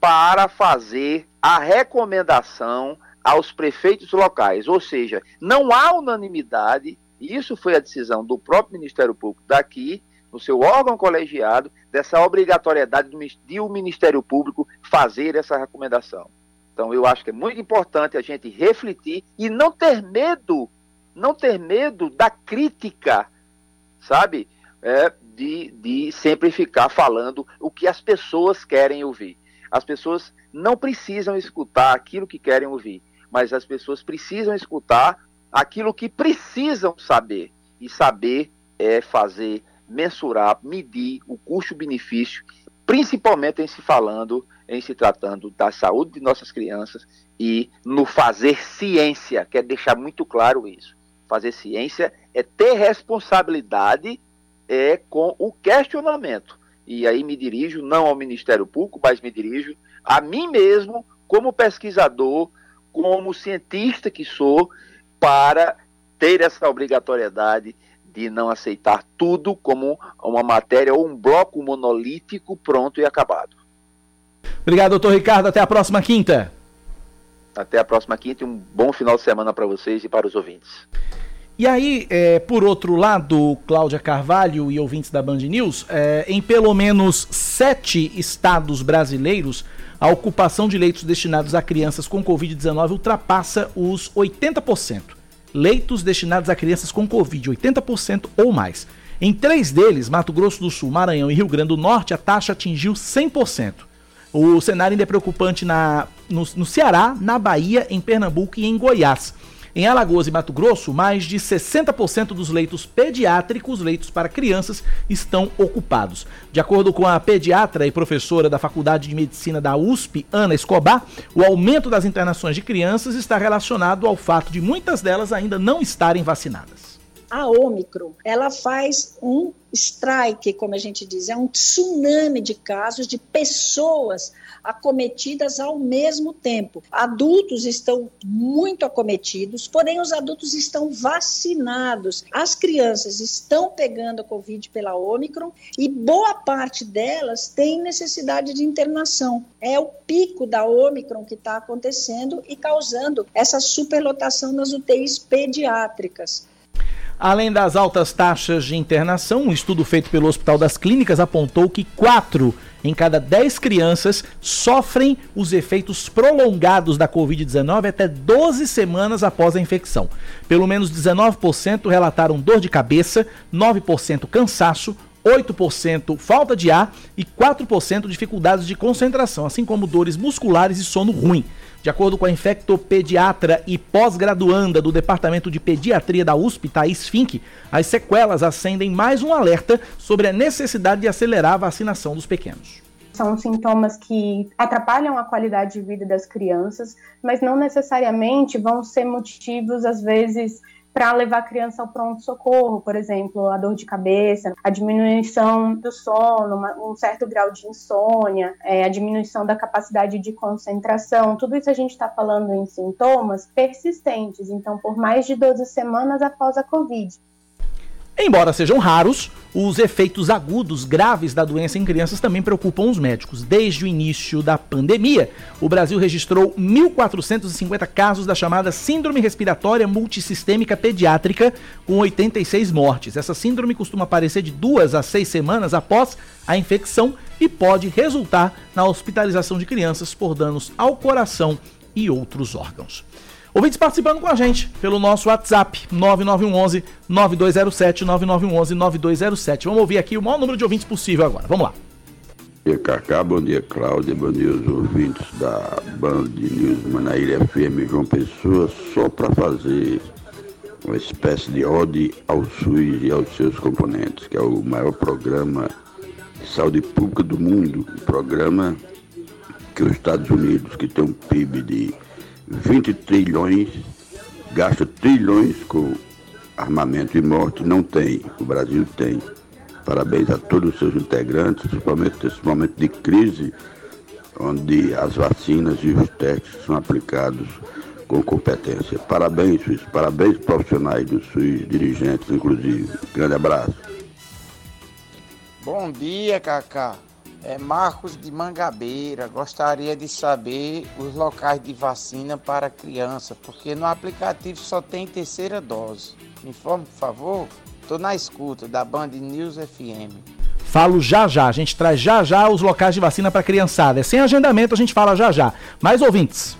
para fazer a recomendação aos prefeitos locais. Ou seja, não há unanimidade, isso foi a decisão do próprio Ministério Público daqui, no seu órgão colegiado, dessa obrigatoriedade de o Ministério Público fazer essa recomendação. Então, eu acho que é muito importante a gente refletir e não ter medo, não ter medo da crítica sabe? É, de, de sempre ficar falando o que as pessoas querem ouvir. As pessoas não precisam escutar aquilo que querem ouvir, mas as pessoas precisam escutar aquilo que precisam saber. E saber é fazer, mensurar, medir o custo-benefício, principalmente em se falando, em se tratando da saúde de nossas crianças e no fazer ciência, quer deixar muito claro isso fazer ciência é ter responsabilidade é, com o questionamento. E aí me dirijo não ao Ministério Público, mas me dirijo a mim mesmo, como pesquisador, como cientista que sou, para ter essa obrigatoriedade de não aceitar tudo como uma matéria ou um bloco monolítico pronto e acabado. Obrigado, doutor Ricardo. Até a próxima quinta. Até a próxima quinta e um bom final de semana para vocês e para os ouvintes. E aí, é, por outro lado, Cláudia Carvalho e ouvintes da Band News, é, em pelo menos sete estados brasileiros, a ocupação de leitos destinados a crianças com Covid-19 ultrapassa os 80%. Leitos destinados a crianças com Covid, 80% ou mais. Em três deles, Mato Grosso do Sul, Maranhão e Rio Grande do Norte, a taxa atingiu 100%. O cenário ainda é preocupante na, no, no Ceará, na Bahia, em Pernambuco e em Goiás. Em Alagoas e Mato Grosso, mais de 60% dos leitos pediátricos, leitos para crianças, estão ocupados. De acordo com a pediatra e professora da Faculdade de Medicina da USP, Ana Escobar, o aumento das internações de crianças está relacionado ao fato de muitas delas ainda não estarem vacinadas. A Omicron, ela faz um strike, como a gente diz, é um tsunami de casos de pessoas acometidas ao mesmo tempo. Adultos estão muito acometidos, porém os adultos estão vacinados. As crianças estão pegando a Covid pela Omicron e boa parte delas tem necessidade de internação. É o pico da Omicron que está acontecendo e causando essa superlotação nas UTIs pediátricas. Além das altas taxas de internação, um estudo feito pelo Hospital das Clínicas apontou que 4 em cada 10 crianças sofrem os efeitos prolongados da Covid-19 até 12 semanas após a infecção. Pelo menos 19% relataram dor de cabeça, 9% cansaço, 8% falta de ar e 4% dificuldades de concentração, assim como dores musculares e sono ruim. De acordo com a infectopediatra e pós-graduanda do Departamento de Pediatria da USP, Thaís Fink, as sequelas acendem mais um alerta sobre a necessidade de acelerar a vacinação dos pequenos são sintomas que atrapalham a qualidade de vida das crianças, mas não necessariamente vão ser motivos, às vezes, para levar a criança ao pronto-socorro, por exemplo, a dor de cabeça, a diminuição do sono, uma, um certo grau de insônia, é, a diminuição da capacidade de concentração, tudo isso a gente está falando em sintomas persistentes, então por mais de 12 semanas após a Covid. Embora sejam raros, os efeitos agudos graves da doença em crianças também preocupam os médicos. Desde o início da pandemia, o Brasil registrou 1.450 casos da chamada Síndrome Respiratória Multissistêmica Pediátrica, com 86 mortes. Essa síndrome costuma aparecer de duas a seis semanas após a infecção e pode resultar na hospitalização de crianças por danos ao coração e outros órgãos. Ouvintes participando com a gente pelo nosso WhatsApp 9911 9207 9911 9207. Vamos ouvir aqui o maior número de ouvintes possível agora. Vamos lá. Bom dia, Cacá. Bom dia, Cláudia. Bom dia, os ouvintes da Band News Manaíra FM João Pessoa. Só para fazer uma espécie de ode ao SUS e aos seus componentes, que é o maior programa de saúde pública do mundo. Um programa que os Estados Unidos, que tem um PIB de 20 trilhões, gasta trilhões com armamento e morte, não tem. O Brasil tem. Parabéns a todos os seus integrantes, principalmente nesse momento de crise, onde as vacinas e os testes são aplicados com competência. Parabéns, SUS. Parabéns, profissionais do SUS, dirigentes, inclusive. Grande abraço. Bom dia, Cacá. É Marcos de Mangabeira. Gostaria de saber os locais de vacina para criança, porque no aplicativo só tem terceira dose. Me informe, por favor. Estou na escuta da Band News FM. Falo já já, a gente traz já já os locais de vacina para criançada. É sem agendamento, a gente fala já já. Mais ouvintes.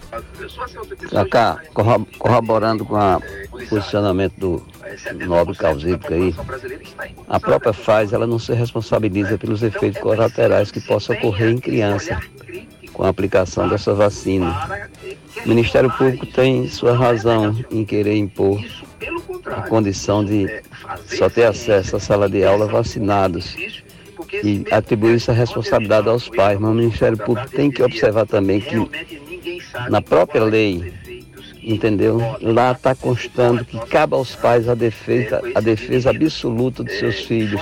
Cacá, corroborando com o posicionamento do nobre causídico aí, a própria faz ela não se responsabiliza pelos efeitos colaterais que possam ocorrer em criança com a aplicação dessa vacina. O Ministério Público tem sua razão em querer impor a condição de só ter acesso à sala de aula vacinados e atribuir essa responsabilidade aos pais, mas o Ministério Público tem que observar também que na própria lei entendeu? Lá está constando que cabe aos pais a defesa, a defesa absoluta dos seus filhos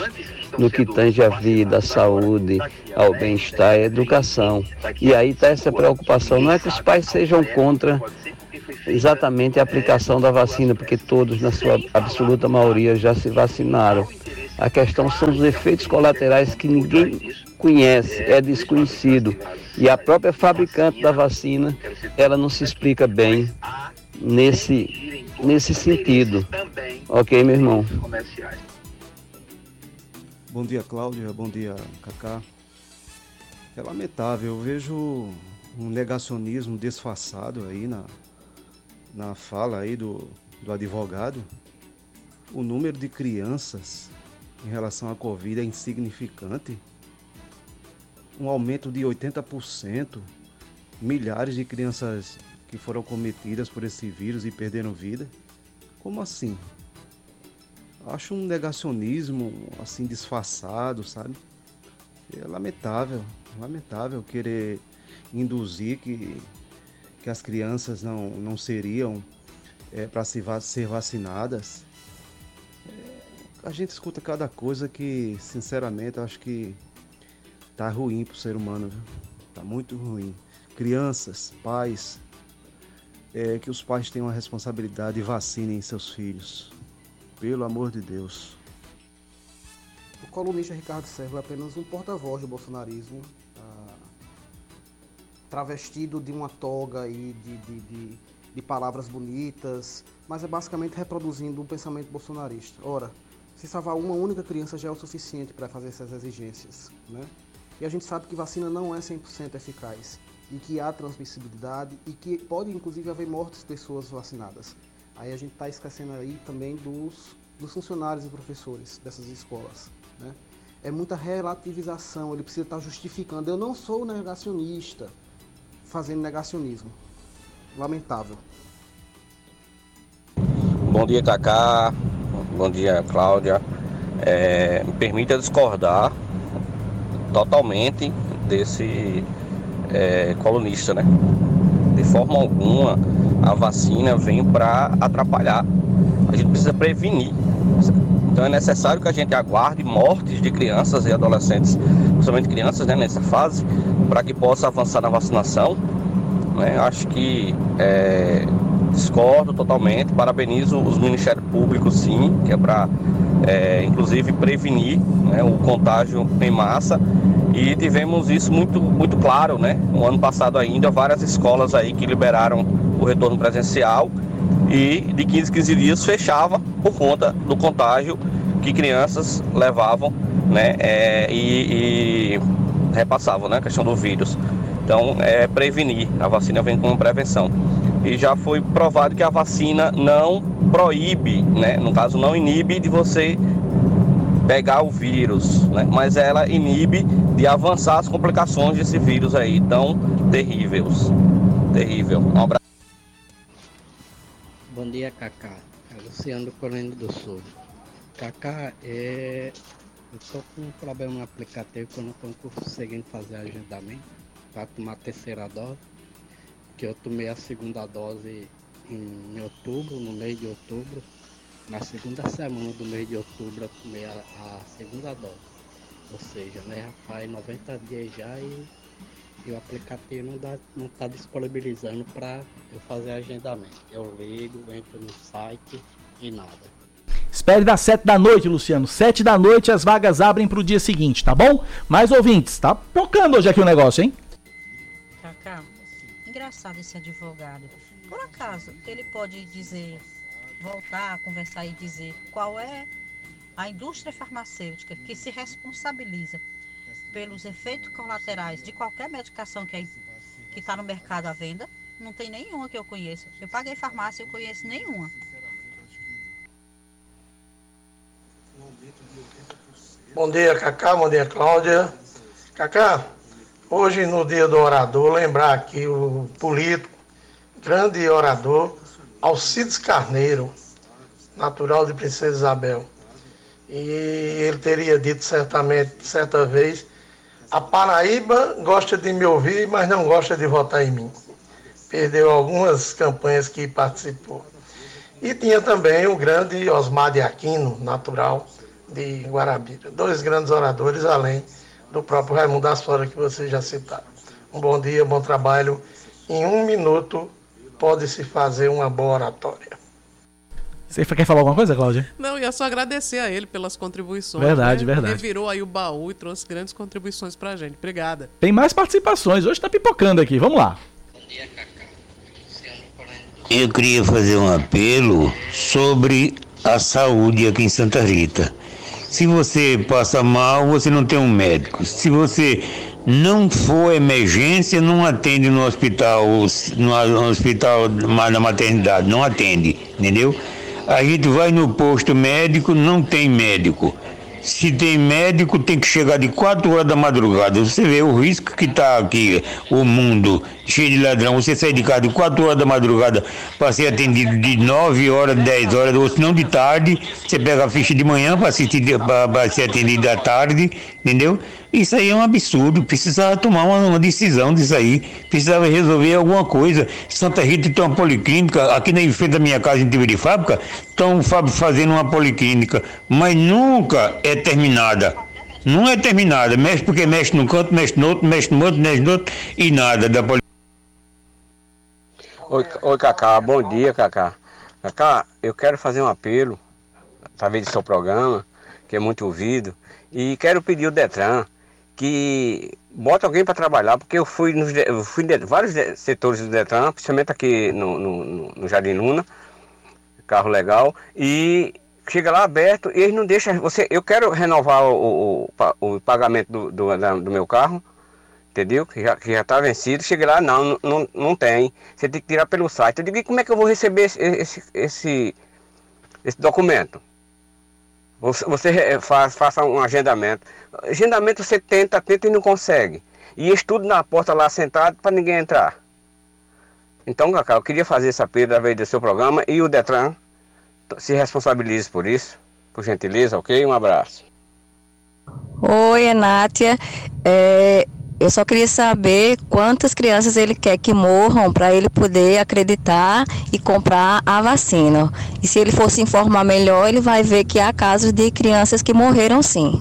no que tange a vida, a saúde, ao bem-estar e à educação. E aí está essa preocupação. Não é que os pais sejam contra exatamente a aplicação da vacina, porque todos, na sua absoluta maioria, já se vacinaram. A questão são os efeitos colaterais que ninguém conhece, é desconhecido. E a própria fabricante da vacina, ela não se explica bem nesse, nesse sentido. Ok, meu irmão? Bom dia, Cláudia. Bom dia, Cacá. É lamentável, eu vejo um negacionismo disfarçado aí na, na fala aí do, do advogado. O número de crianças em relação à Covid é insignificante. Um aumento de 80%, milhares de crianças que foram cometidas por esse vírus e perderam vida? Como assim? Acho um negacionismo assim disfarçado, sabe? É lamentável, lamentável querer induzir que, que as crianças não, não seriam é, para se, ser vacinadas. A gente escuta cada coisa que, sinceramente, acho que tá ruim pro ser humano, viu? Tá muito ruim. Crianças, pais, é, que os pais tenham a responsabilidade e vacinem seus filhos. Pelo amor de Deus. O colunista Ricardo Servo é apenas um porta-voz do bolsonarismo, ah, travestido de uma toga e de, de, de, de palavras bonitas, mas é basicamente reproduzindo um pensamento bolsonarista. Ora, se salvar uma única criança já é o suficiente para fazer essas exigências, né? E a gente sabe que vacina não é 100% eficaz e que há transmissibilidade e que pode inclusive haver mortes de pessoas vacinadas. Aí a gente está esquecendo aí também dos, dos funcionários e professores dessas escolas. Né? É muita relativização, ele precisa estar tá justificando. Eu não sou negacionista fazendo negacionismo. Lamentável. Bom dia, Cacá. Bom dia, Cláudia. É, me permita discordar totalmente desse é, colunista, né? De forma alguma a vacina vem para atrapalhar. A gente precisa prevenir. Então é necessário que a gente aguarde mortes de crianças e adolescentes, principalmente crianças, né, nessa fase, para que possa avançar na vacinação. Né? Acho que é, discordo totalmente, parabenizo os Ministérios Públicos, sim, que é para, é, inclusive, prevenir né, o contágio em massa e tivemos isso muito, muito claro, né? No ano passado ainda, várias escolas aí que liberaram o retorno presencial e de 15 15 dias fechava por conta do contágio que crianças levavam, né? É, e, e repassavam, né? A questão do vírus. Então, é prevenir. A vacina vem como prevenção. E já foi provado que a vacina não proíbe, né? No caso, não inibe de você pegar o vírus, né? mas ela inibe de avançar as complicações desse vírus aí tão terríveis. Terrível. Um abraço. Bom dia, Cacá. É Luciano Colendo do Sul. Cacá, é... eu estou com um problema no aplicativo que eu não estou conseguindo fazer agendamento para tomar a terceira dose, que eu tomei a segunda dose em outubro, no mês de outubro, na segunda semana do mês de outubro eu tomei a, a segunda dose. Ou seja, né, já faz 90 dias já e, e o aplicativo não, dá, não está disponibilizando para eu fazer agendamento. Eu ligo, entro no site e nada. Espere das 7 da noite, Luciano. 7 da noite as vagas abrem para o dia seguinte, tá bom? Mais ouvintes, tá tocando hoje aqui o negócio, hein? Engraçado esse advogado. Por acaso, ele pode dizer voltar a conversar e dizer qual é a indústria farmacêutica que se responsabiliza pelos efeitos colaterais de qualquer medicação que está no mercado à venda. Não tem nenhuma que eu conheça. Eu paguei farmácia, eu conheço nenhuma. Bom dia, Cacá. Bom dia, Cláudia. Cacá, hoje no dia do orador, lembrar aqui o político, grande orador, Alcides Carneiro, natural de Princesa Isabel. E ele teria dito certamente, certa vez, a Paraíba gosta de me ouvir, mas não gosta de votar em mim. Perdeu algumas campanhas que participou. E tinha também o grande Osmar de Aquino, natural de Guarabira. Dois grandes oradores, além do próprio Raimundo das Flores, que vocês já citaram. Um bom dia, bom trabalho. Em um minuto, pode-se fazer uma boa oratória. Você quer falar alguma coisa, Cláudia? Não, ia só agradecer a ele pelas contribuições. Verdade, né? verdade. Ele virou aí o baú e trouxe grandes contribuições pra gente. Obrigada. Tem mais participações. Hoje tá pipocando aqui. Vamos lá. Eu queria fazer um apelo sobre a saúde aqui em Santa Rita. Se você passa mal, você não tem um médico. Se você não for emergência, não atende no hospital, no hospital na maternidade, não atende, entendeu? A gente vai no posto médico, não tem médico. Se tem médico, tem que chegar de 4 horas da madrugada. Você vê o risco que está aqui, o mundo cheio de ladrão. Você sai de casa de 4 horas da madrugada para ser atendido de 9 horas, 10 horas, ou se não de tarde. Você pega a ficha de manhã para ser atendido à tarde, entendeu? Isso aí é um absurdo. Precisava tomar uma, uma decisão disso aí. Precisava resolver alguma coisa. Santa Rita tem uma policlínica. Aqui na frente da minha casa, em Tiba de Fábrica, estão fazendo uma policlínica. Mas nunca é terminada. Não é terminada. Mexe porque mexe num canto, mexe no outro, mexe no outro, mexe no outro e nada da policlínica. Oi, oi, Cacá. Bom dia, Cacá. Cacá, eu quero fazer um apelo, através do seu programa, que é muito ouvido, e quero pedir ao Detran que bota alguém para trabalhar, porque eu fui, nos, eu fui em vários setores do Detran, principalmente aqui no, no, no Jardim Luna, carro legal, e chega lá aberto e eles não deixam você. Eu quero renovar o, o, o pagamento do, do, do meu carro entendeu? Que já, que já tá vencido. Cheguei lá, não, não, não tem. Você tem que tirar pelo site. Eu digo, como é que eu vou receber esse, esse, esse, esse documento? Você, você faz, faça um agendamento. Agendamento você tenta, tenta e não consegue. E estudo na porta lá sentado para ninguém entrar. Então, Cacá, eu queria fazer essa perda através do seu programa e o Detran se responsabilize por isso, por gentileza, ok? Um abraço. Oi, Enátia. É, eu só queria saber quantas crianças ele quer que morram para ele poder acreditar e comprar a vacina. E se ele for se informar melhor, ele vai ver que há casos de crianças que morreram sim.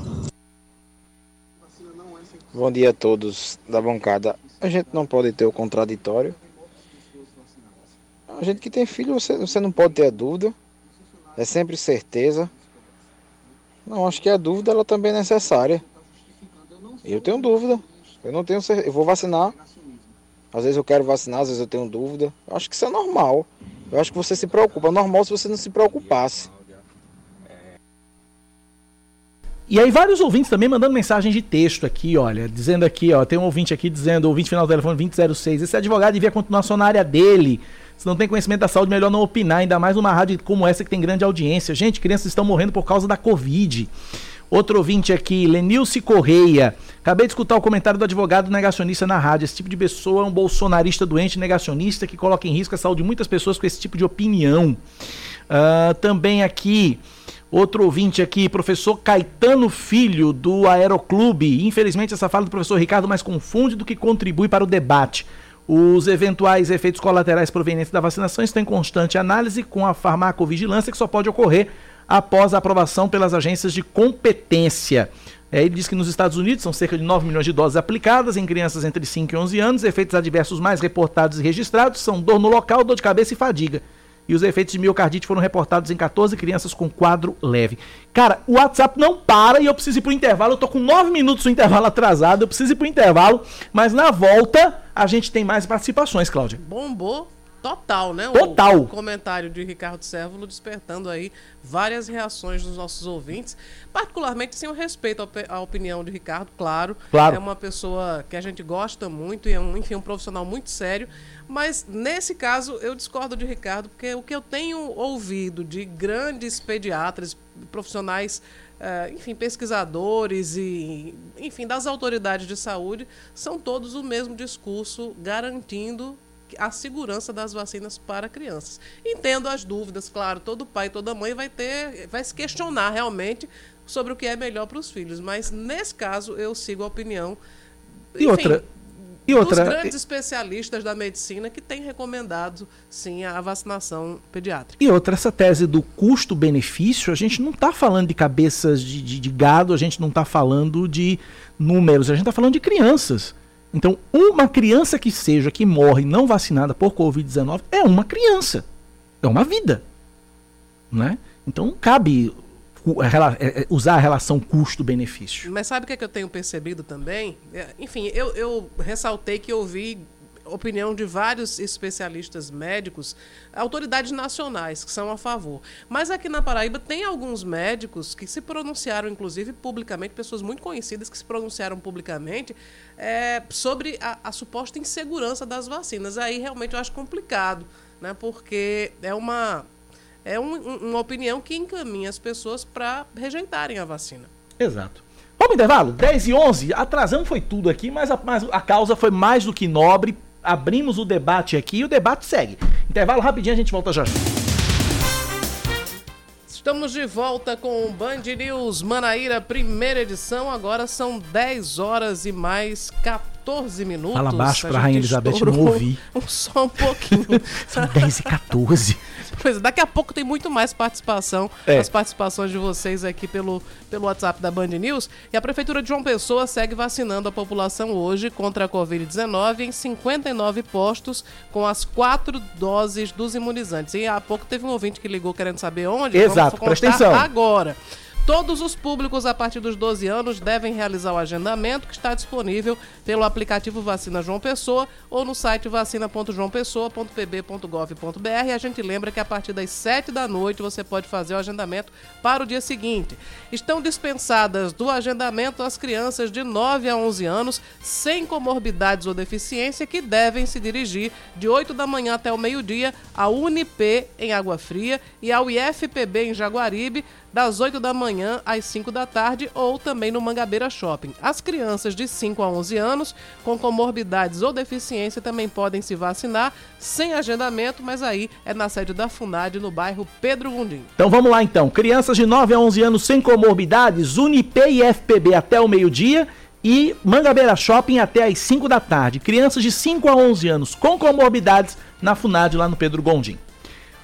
Bom dia a todos da bancada. A gente não pode ter o contraditório. A gente que tem filho, você, você não pode ter a dúvida. É sempre certeza. Não, acho que a dúvida ela também é necessária. Eu tenho dúvida. Eu não tenho certeza. Eu vou vacinar. Às vezes eu quero vacinar, às vezes eu tenho dúvida. Eu acho que isso é normal. Eu acho que você se preocupa. É normal se você não se preocupasse. E aí vários ouvintes também mandando mensagem de texto aqui, olha, dizendo aqui, ó, tem um ouvinte aqui dizendo, ouvinte final do telefone 2006, esse advogado devia continuar só na área dele. Se não tem conhecimento da saúde, melhor não opinar, ainda mais numa rádio como essa que tem grande audiência. Gente, crianças estão morrendo por causa da Covid. Outro ouvinte aqui, Lenilce Correia. Acabei de escutar o comentário do advogado negacionista na rádio. Esse tipo de pessoa é um bolsonarista doente negacionista que coloca em risco a saúde de muitas pessoas com esse tipo de opinião. Uh, também aqui, outro ouvinte aqui, professor Caetano Filho, do Aeroclube. Infelizmente, essa fala do professor Ricardo mais confunde do que contribui para o debate. Os eventuais efeitos colaterais provenientes da vacinação estão em constante análise com a farmacovigilância que só pode ocorrer após a aprovação pelas agências de competência. É, ele diz que nos Estados Unidos são cerca de 9 milhões de doses aplicadas em crianças entre 5 e 11 anos. Efeitos adversos mais reportados e registrados são dor no local, dor de cabeça e fadiga. E os efeitos de miocardite foram reportados em 14 crianças com quadro leve. Cara, o WhatsApp não para e eu preciso ir pro intervalo. Eu tô com 9 minutos no intervalo atrasado, eu preciso ir pro intervalo. Mas na volta a gente tem mais participações, Cláudia. Bombou total, né? Total. O comentário de Ricardo Sérvulo despertando aí várias reações dos nossos ouvintes, particularmente sem o respeito à opinião de Ricardo, claro. Claro. É uma pessoa que a gente gosta muito e é um, enfim, um profissional muito sério, mas nesse caso eu discordo de Ricardo, porque o que eu tenho ouvido de grandes pediatras, profissionais Uh, enfim, pesquisadores e, enfim, das autoridades de saúde, são todos o mesmo discurso, garantindo a segurança das vacinas para crianças. Entendo as dúvidas, claro, todo pai, toda mãe vai ter, vai se questionar realmente sobre o que é melhor para os filhos, mas nesse caso eu sigo a opinião e enfim, outra e outra dos grandes especialistas da medicina que têm recomendado sim a vacinação pediátrica. E outra essa tese do custo-benefício, a gente não está falando de cabeças de, de, de gado, a gente não está falando de números, a gente está falando de crianças. Então, uma criança que seja que morre não vacinada por Covid-19 é uma criança. É uma vida. Né? Então, cabe é, é, usar a relação custo-benefício. Mas sabe o que, é que eu tenho percebido também? Enfim, eu, eu ressaltei que eu vi opinião de vários especialistas médicos, autoridades nacionais que são a favor. Mas aqui na Paraíba tem alguns médicos que se pronunciaram, inclusive publicamente, pessoas muito conhecidas que se pronunciaram publicamente é, sobre a, a suposta insegurança das vacinas. Aí realmente eu acho complicado, né? Porque é uma é um, uma opinião que encaminha as pessoas para rejeitarem a vacina. Exato. Vamos intervalo? 10 e 11. Atrasamos foi tudo aqui, mas a, mas a causa foi mais do que nobre abrimos o debate aqui e o debate segue. Intervalo rapidinho, a gente volta já. Estamos de volta com o Band News Manaíra, primeira edição. Agora são 10 horas e mais 14 minutos. Fala baixo A pra Rainha Elizabeth não ouvir. <laughs> Só um pouquinho. <laughs> São 10 e 14. <laughs> Pois é, daqui a pouco tem muito mais participação, É. as participações de vocês aqui pelo, pelo WhatsApp da Band News. E a Prefeitura de João Pessoa segue vacinando a população hoje contra a Covid-19 em 59 postos com as quatro doses dos imunizantes. E há pouco teve um ouvinte que ligou querendo saber onde. Exato, presta contar atenção. Agora. Todos os públicos a partir dos 12 anos devem realizar o agendamento que está disponível pelo aplicativo Vacina João Pessoa ou no site vacina.joaopessoa.pb.gov.br. A gente lembra que a partir das 7 da noite você pode fazer o agendamento para o dia seguinte. Estão dispensadas do agendamento as crianças de 9 a 11 anos sem comorbidades ou deficiência que devem se dirigir de 8 da manhã até o meio-dia à Unip em Água Fria e ao IFPB em Jaguaribe das 8 da manhã às 5 da tarde ou também no Mangabeira Shopping. As crianças de 5 a 11 anos com comorbidades ou deficiência também podem se vacinar sem agendamento, mas aí é na sede da FUNAD no bairro Pedro Gundim. Então vamos lá então. Crianças de 9 a 11 anos sem comorbidades, Unip e FPB até o meio-dia e Mangabeira Shopping até às 5 da tarde. Crianças de 5 a 11 anos com comorbidades na FUNAD lá no Pedro Gondim.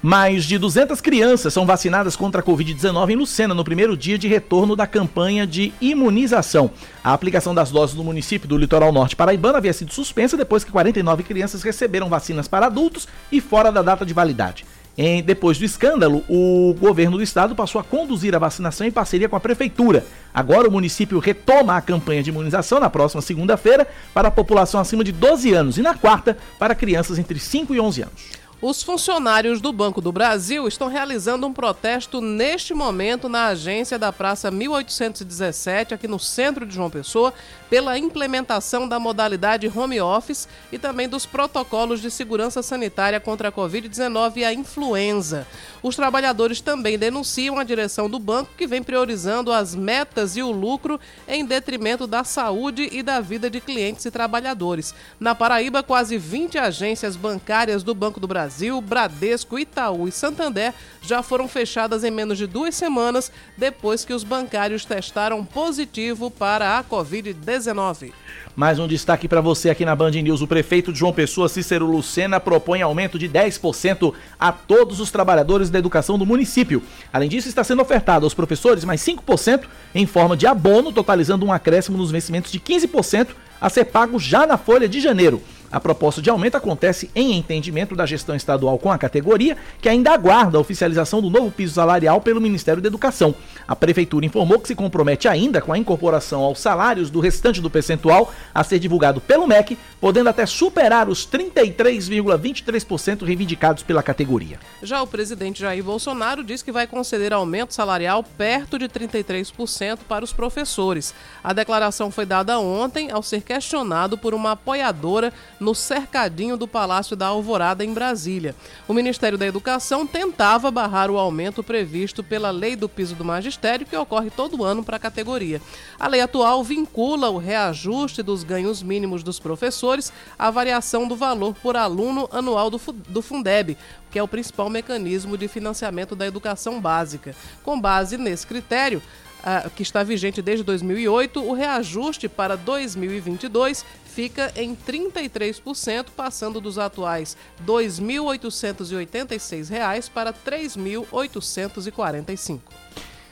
Mais de 200 crianças são vacinadas contra a Covid-19 em Lucena no primeiro dia de retorno da campanha de imunização. A aplicação das doses no município do litoral norte paraibano havia sido suspensa depois que 49 crianças receberam vacinas para adultos e fora da data de validade. Em- depois do escândalo, o governo do estado passou a conduzir a vacinação em parceria com a prefeitura. Agora o município retoma a campanha de imunização na próxima segunda-feira para a população acima de 12 anos e na quarta para crianças entre 5 e 11 anos. Os funcionários do Banco do Brasil estão realizando um protesto neste momento na agência da Praça 1817, aqui no centro de João Pessoa, pela implementação da modalidade home office e também dos protocolos de segurança sanitária contra a Covid-19 e a influenza. Os trabalhadores também denunciam a direção do banco que vem priorizando as metas e o lucro em detrimento da saúde e da vida de clientes e trabalhadores. Na Paraíba, quase 20 agências bancárias do Banco do Brasil, Bradesco, Itaú e Santander já foram fechadas em menos de duas semanas depois que os bancários testaram positivo para a Covid-19. Mais um destaque para você aqui na Band News. O prefeito de João Pessoa, Cícero Lucena, propõe aumento de 10% a todos os trabalhadores da educação do município. Além disso, está sendo ofertado aos professores mais 5% em forma de abono, totalizando um acréscimo nos vencimentos de 15% a ser pago já na folha de janeiro. A proposta de aumento acontece em entendimento da gestão estadual com a categoria, que ainda aguarda a oficialização do novo piso salarial pelo Ministério da Educação. A Prefeitura informou que se compromete ainda com a incorporação aos salários do restante do percentual a ser divulgado pelo MEC, podendo até superar os 33,23% reivindicados pela categoria. Já o presidente Jair Bolsonaro diz que vai conceder aumento salarial perto de 33% para os professores. A declaração foi dada ontem ao ser questionado por uma apoiadora no cercadinho do Palácio da Alvorada, em Brasília. O Ministério da Educação tentava barrar o aumento previsto pela Lei do Piso do Magistério, que ocorre todo ano para a categoria. A lei atual vincula o reajuste dos ganhos mínimos dos professores à variação do valor por aluno anual do, Fu- do Fundeb, que é o principal mecanismo de financiamento da educação básica. Com base nesse critério, ah, que está vigente desde 2008, o reajuste para 2022 fica em 33%, passando dos atuais 2.886 reais para R$ 3.845.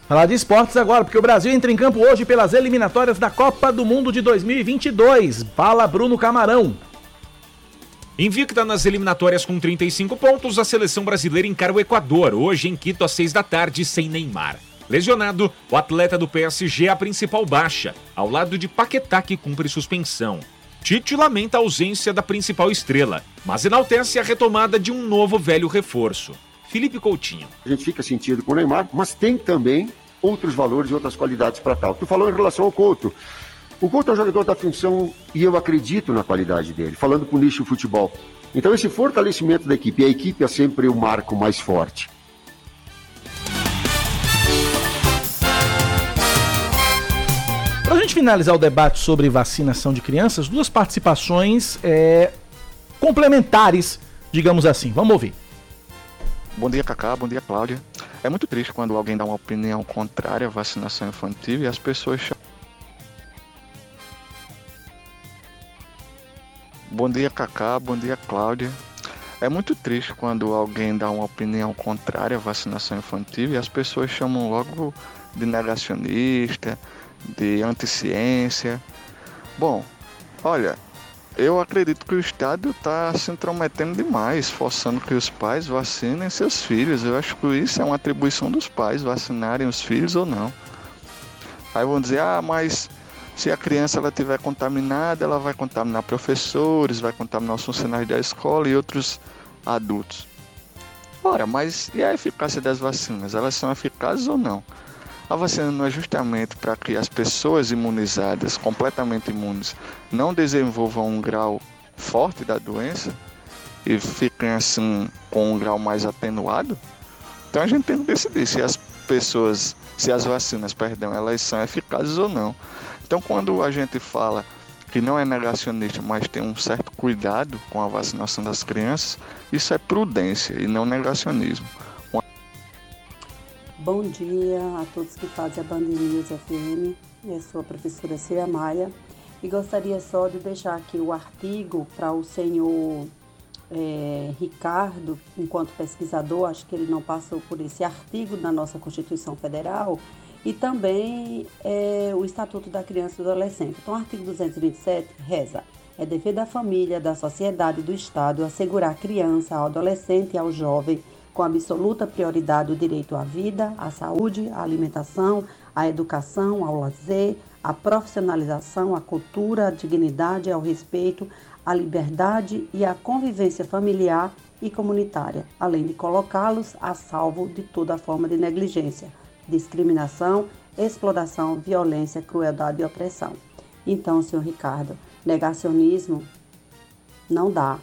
Falar de esportes agora, porque o Brasil entra em campo hoje pelas eliminatórias da Copa do Mundo de 2022. Fala Bruno Camarão. Invicta nas eliminatórias com 35 pontos, a seleção brasileira encara o Equador, hoje em Quito às 6 da tarde, sem Neymar. Lesionado, o atleta do PSG é a principal baixa, ao lado de Paquetá, que cumpre suspensão. Tite lamenta a ausência da principal estrela, mas enaltece a retomada de um novo velho reforço. Felipe Coutinho. A gente fica sentido com o Neymar, mas tem também outros valores e outras qualidades para tal. Tu falou em relação ao Couto. O Couto é um jogador da função e eu acredito na qualidade dele, falando com o nicho futebol. Então esse fortalecimento da equipe, a equipe é sempre o marco mais forte. Para a gente finalizar o debate sobre vacinação de crianças, duas participações é, complementares, digamos assim. Vamos ouvir. Bom dia, Cacá. Bom dia, Cláudia. É muito triste quando alguém dá uma opinião contrária à vacinação infantil e as pessoas chamam. Bom dia, Cacá. Bom dia, Cláudia. É muito triste quando alguém dá uma opinião contrária à vacinação infantil e as pessoas chamam logo de negacionista, de anticiência. Bom, olha, eu acredito que o Estado está se intrometendo demais, forçando que os pais vacinem seus filhos. Eu acho que isso é uma atribuição dos pais, vacinarem os filhos ou não. Aí vão dizer, ah, mas se a criança ela tiver contaminada, ela vai contaminar professores, vai contaminar os funcionários da escola e outros adultos. Ora, mas e a eficácia das vacinas? Elas são eficazes ou não? A vacina não é justamente para que as pessoas imunizadas, completamente imunes, não desenvolvam um grau forte da doença e fiquem assim com um grau mais atenuado? Então a gente tem que decidir se as pessoas, se as vacinas, perdão, elas são eficazes ou não. Então quando a gente fala que não é negacionista, mas tem um certo cuidado com a vacinação das crianças, isso é prudência e não negacionismo. Bom dia a todos que fazem a Band News FM. Eu sou a professora Cia Maia e gostaria só de deixar aqui o artigo para o senhor é, Ricardo, enquanto pesquisador, acho que ele não passou por esse artigo na nossa Constituição Federal, e também é, o Estatuto da Criança e do Adolescente. Então, o artigo 227 reza: é dever da família, da sociedade e do Estado assegurar à criança, ao adolescente e ao jovem com absoluta prioridade o direito à vida, à saúde, à alimentação, à educação, ao lazer, à profissionalização, à cultura, à dignidade, ao respeito, à liberdade e à convivência familiar e comunitária, além de colocá-los a salvo de toda forma de negligência, discriminação, exploração, violência, crueldade e opressão. Então, senhor Ricardo, negacionismo não dá.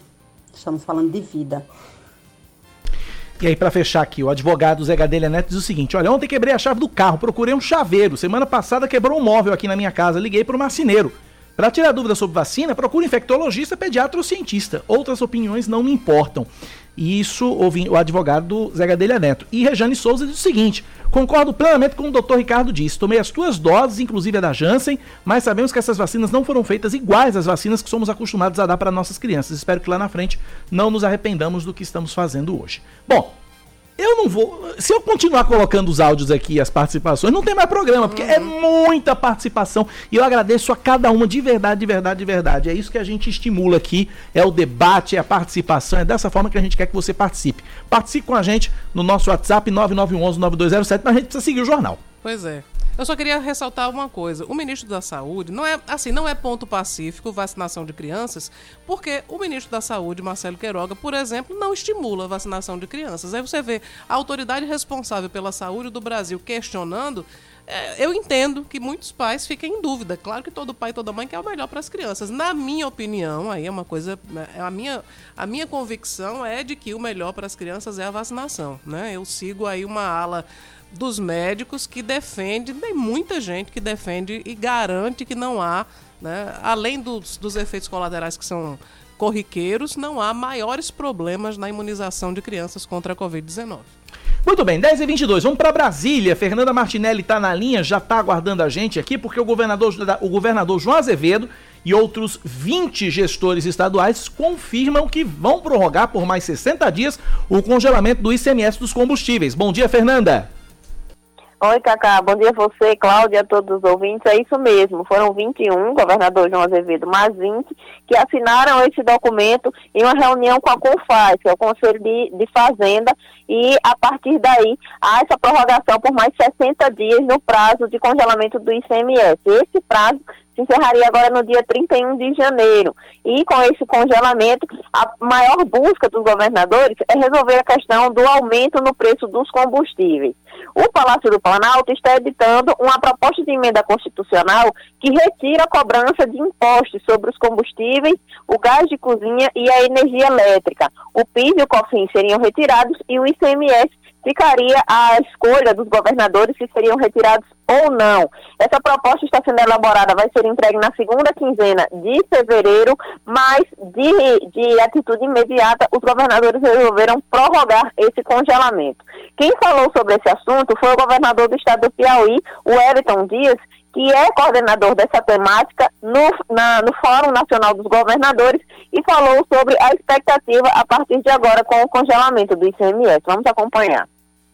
Estamos falando de vida. E aí, para fechar aqui, o advogado Zé Gadelha Neto diz o seguinte: olha, ontem quebrei a chave do carro, procurei um chaveiro. Semana passada quebrou um móvel aqui na minha casa, liguei para o marceneiro. Para tirar dúvida sobre vacina, procure infectologista, pediatra ou cientista. Outras opiniões não me importam. E isso o advogado Zé Gadelha Neto. E Rejane Souza diz o seguinte: concordo plenamente com o doutor Ricardo disse. Tomei as tuas doses, inclusive a da Janssen, mas sabemos que essas vacinas não foram feitas iguais às vacinas que somos acostumados a dar para nossas crianças. Espero que lá na frente não nos arrependamos do que estamos fazendo hoje. Bom, eu não vou. Se eu continuar colocando os áudios aqui, as participações, não tem mais programa, porque é uhum. é muita participação. E eu agradeço a cada uma de verdade, de verdade, de verdade. É isso que a gente estimula aqui: é o debate, é a participação. É dessa forma que a gente quer que você participe. Participe com a gente no nosso WhatsApp 9911-9207, mas a gente precisa seguir o jornal. Pois é. Eu só queria ressaltar uma coisa. O ministro da Saúde não é assim, não é ponto pacífico vacinação de crianças, porque o ministro da Saúde, Marcelo Queiroga, por exemplo, não estimula a vacinação de crianças. Aí você vê a autoridade responsável pela saúde do Brasil questionando é, eu entendo que muitos pais fiquem em dúvida. Claro que todo pai e toda mãe quer o melhor para as crianças. Na minha opinião, aí é uma coisa. É, a minha, a minha convicção é de que o melhor para as crianças é a vacinação. Né? Eu sigo aí uma ala dos médicos que defende, tem muita gente que defende e garante que não há, né, além dos, dos efeitos colaterais que são corriqueiros, não há maiores problemas na imunização de crianças contra a Covid-19. Muito bem, 10 e 22 vamos para Brasília. Fernanda Martinelli está na linha, já está aguardando a gente aqui, porque o governador, o governador João Azevedo e outros 20 gestores estaduais confirmam que vão prorrogar por mais 60 dias o congelamento do ICMS dos combustíveis. Bom dia, Fernanda. Oi, Cacá. Bom dia a você, Cláudia, a todos os ouvintes. É isso mesmo. Foram 21, governador João Azevedo, mais 20, que assinaram esse documento em uma reunião com a CONFAS, que é o Conselho de, de Fazenda, e a partir daí há essa prorrogação por mais 60 dias no prazo de congelamento do ICMS. Esse prazo se encerraria agora no dia 31 de janeiro. E com esse congelamento, a maior busca dos governadores é resolver a questão do aumento no preço dos combustíveis. O Palácio do Planalto está editando uma proposta de emenda constitucional que retira a cobrança de impostos sobre os combustíveis, o gás de cozinha e a energia elétrica. O PIS e o COFINS seriam retirados e o ICMS ficaria a escolha dos governadores se seriam retirados ou não. Essa proposta está sendo elaborada, vai ser entregue na segunda quinzena de fevereiro, mas de, de atitude imediata, os governadores resolveram prorrogar esse congelamento. Quem falou sobre esse assunto foi o governador do estado do Piauí, o Everton Dias, que é coordenador dessa temática no, na, no Fórum Nacional dos Governadores e falou sobre a expectativa a partir de agora com o congelamento do ICMS. Vamos acompanhar.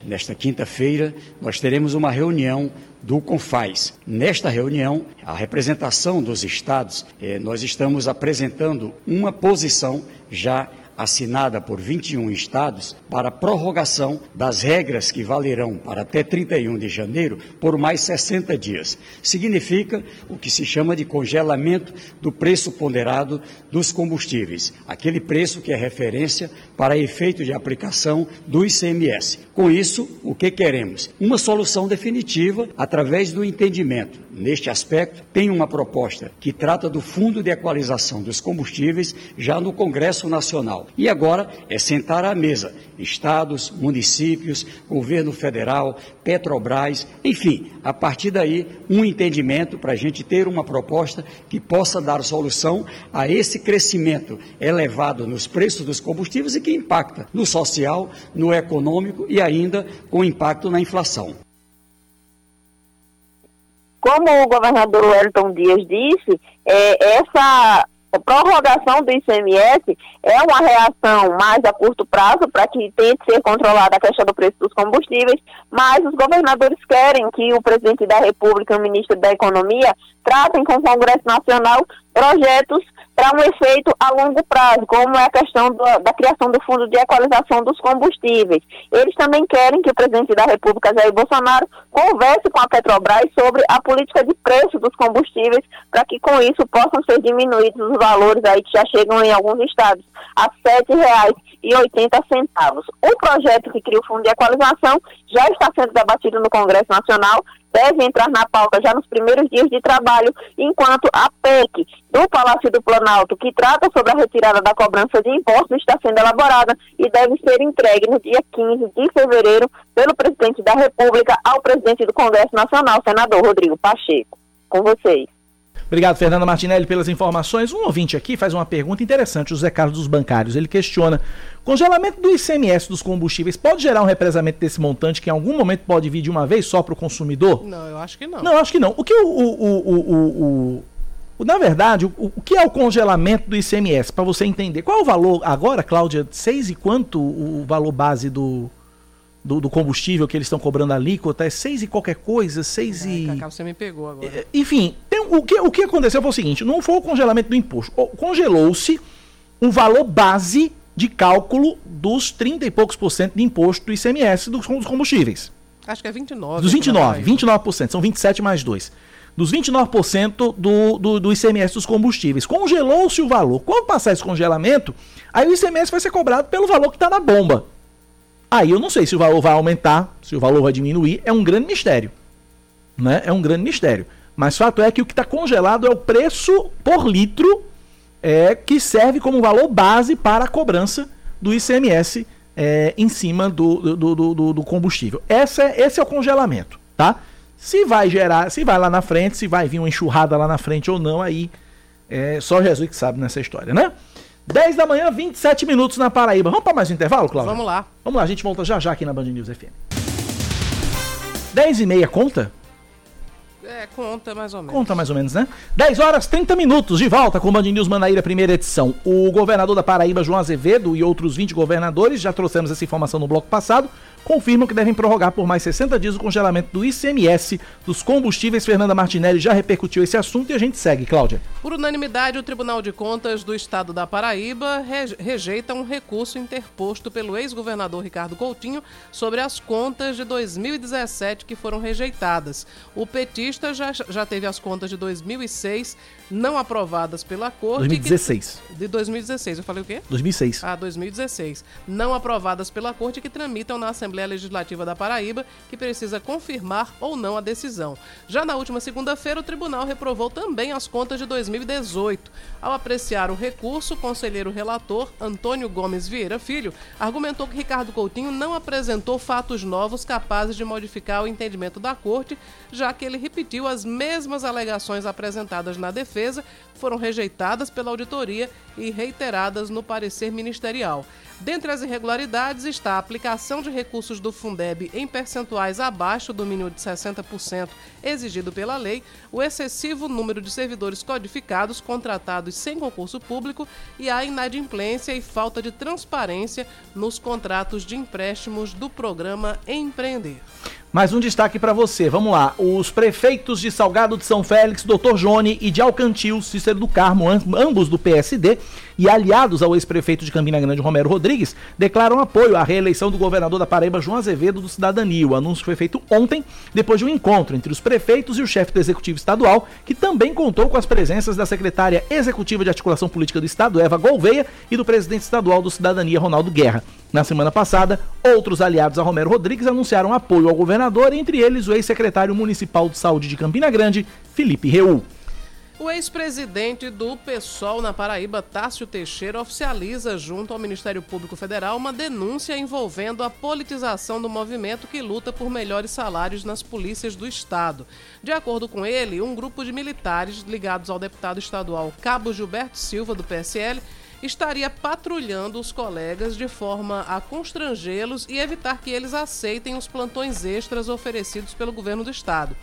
Nesta quinta-feira, nós teremos uma reunião do CONFAS. Nesta reunião, a representação dos estados, eh, nós estamos apresentando uma posição já assinada por 21 estados para prorrogação das regras que valerão para até 31 de janeiro por mais 60 dias. Significa o que se chama de congelamento do preço ponderado dos combustíveis, aquele preço que é referência para efeito de aplicação do ICMS. Com isso, o que queremos? Uma solução definitiva através do entendimento. Neste aspecto, tem uma proposta que trata do Fundo de Equalização dos Combustíveis já no Congresso Nacional. E agora é sentar à mesa estados, municípios, governo federal, Petrobras, enfim, a partir daí, um entendimento para a gente ter uma proposta que possa dar solução a esse crescimento elevado nos preços dos combustíveis e que impacta no social, no econômico e ainda com impacto na inflação. Como o governador Wellington Dias disse, é, essa a prorrogação do ICMS é uma reação mais a curto prazo para que tente ser controlada a questão do preço dos combustíveis, mas os governadores querem que o presidente da República e o ministro da Economia tratem com o Congresso Nacional projetos para um efeito a longo prazo, como é a questão do, da criação do Fundo de Equalização dos Combustíveis. Eles também querem que o presidente da República, Jair Bolsonaro, converse com a Petrobras sobre a política de preço dos combustíveis, para que com isso possam ser diminuídos os valores aí que já chegam em alguns estados a R$ 7,80. O projeto que cria o Fundo de Equalização já está sendo debatido no Congresso Nacional, deve entrar na pauta já nos primeiros dias de trabalho, enquanto a PEC do Palácio do Planalto, que trata sobre a retirada da cobrança de impostos, está sendo elaborada e deve ser entregue no dia 15 de fevereiro pelo presidente da República ao presidente do Congresso Nacional, senador Rodrigo Pacheco. Com vocês. Obrigado, Fernanda Martinelli, pelas informações. Um ouvinte aqui faz uma pergunta interessante, o Zé Carlos dos Bancários. Ele questiona: congelamento do ICMS dos combustíveis pode gerar um represamento desse montante que em algum momento pode vir de uma vez só para o consumidor? Não, eu acho que não. Não, eu acho que não. O que o. o, o, o na verdade, o, o, que é o congelamento do ICMS? Para você entender. Qual é o valor agora, Cláudia? Seis e quanto o valor base do, do, do, combustível que eles estão cobrando a alíquota é 6 e qualquer coisa, 6 e. Cacau, você me pegou agora. É, enfim, tem, o, que, o que aconteceu foi o seguinte: não foi o congelamento do imposto. Congelou-se um valor base de cálculo dos 30 e poucos por cento de imposto do ICMS dos combustíveis. Acho que é 29. Dos 29, 29%, são 27 mais 2. Dos 29% do, do, do ICMS dos combustíveis. Congelou-se o valor. Quando passar esse congelamento, aí o ICMS vai ser cobrado pelo valor que está na bomba. Aí eu não sei se o valor vai aumentar, se o valor vai diminuir, é um grande mistério. Né? É um grande mistério. Mas fato é que o que está congelado é o preço por litro é, que serve como valor base para a cobrança do ICMS é, em cima do, do, do, do combustível. Essa é, esse é o congelamento, tá? Se vai gerar, se vai lá na frente, se vai vir uma enxurrada lá na frente ou não, aí é só Jesus que sabe nessa história, né? 10 da manhã, 27 minutos na Paraíba. Vamos para mais um intervalo, Cláudio? Vamos lá. Vamos lá, a gente volta já já aqui na Band News FM. 10 e meia, conta? É, conta mais ou menos. Conta mais ou menos, né? 10 horas 30 minutos, de volta com o Band News Manaíra, primeira edição. O governador da Paraíba, João Azevedo, e outros 20 governadores, já trouxemos essa informação no bloco passado, confirmam que devem prorrogar por mais 60 dias o congelamento do ICMS dos combustíveis. Fernanda Martinelli já repercutiu esse assunto e a gente segue, Cláudia. Por unanimidade, o Tribunal de Contas do Estado da Paraíba rejeita um recurso interposto pelo ex-governador Ricardo Coutinho sobre as contas de 2017 que foram rejeitadas. O petista já, já teve as contas de 2006 não aprovadas pela corte. 2016. Que, de 2016, eu falei o quê? 2006. Ah, 2016. Não aprovadas pela corte que tramitam na Assembleia Legislativa da Paraíba, que precisa confirmar ou não a decisão. Já na última segunda-feira, o tribunal reprovou também as contas de 2018. Ao apreciar o recurso, o conselheiro relator, Antônio Gomes Vieira Filho, argumentou que Ricardo Coutinho não apresentou fatos novos capazes de modificar o entendimento da corte, já que ele repetiu as mesmas alegações apresentadas na defesa, defesa foram rejeitadas pela auditoria e reiteradas no parecer ministerial. Dentre as irregularidades está a aplicação de recursos do Fundeb em percentuais abaixo do mínimo de 60% exigido pela lei, o excessivo número de servidores codificados contratados sem concurso público e a inadimplência e falta de transparência nos contratos de empréstimos do programa Empreender. Mais um destaque para você. Vamos lá. Os prefeitos de Salgado de São Félix, Dr. Jone e de Alcantil, Do Carmo, ambos do PSD, e aliados ao ex-prefeito de Campina Grande, Romero Rodrigues, declaram apoio à reeleição do governador da Paraíba, João Azevedo, do Cidadania. O anúncio foi feito ontem, depois de um encontro entre os prefeitos e o chefe do Executivo Estadual, que também contou com as presenças da secretária executiva de articulação política do Estado, Eva Gouveia, e do presidente estadual do Cidadania, Ronaldo Guerra. Na semana passada, outros aliados a Romero Rodrigues anunciaram apoio ao governador, entre eles o ex-secretário municipal de saúde de Campina Grande, Felipe Reul. O ex-presidente do PSOL na Paraíba, Tássio Teixeira, oficializa junto ao Ministério Público Federal uma denúncia envolvendo a politização do movimento que luta por melhores salários nas polícias do Estado. De acordo com ele, um grupo de militares ligados ao deputado estadual Cabo Gilberto Silva, do PSL, estaria patrulhando os colegas de forma a constrangê-los e evitar que eles aceitem os plantões extras oferecidos pelo governo do estado.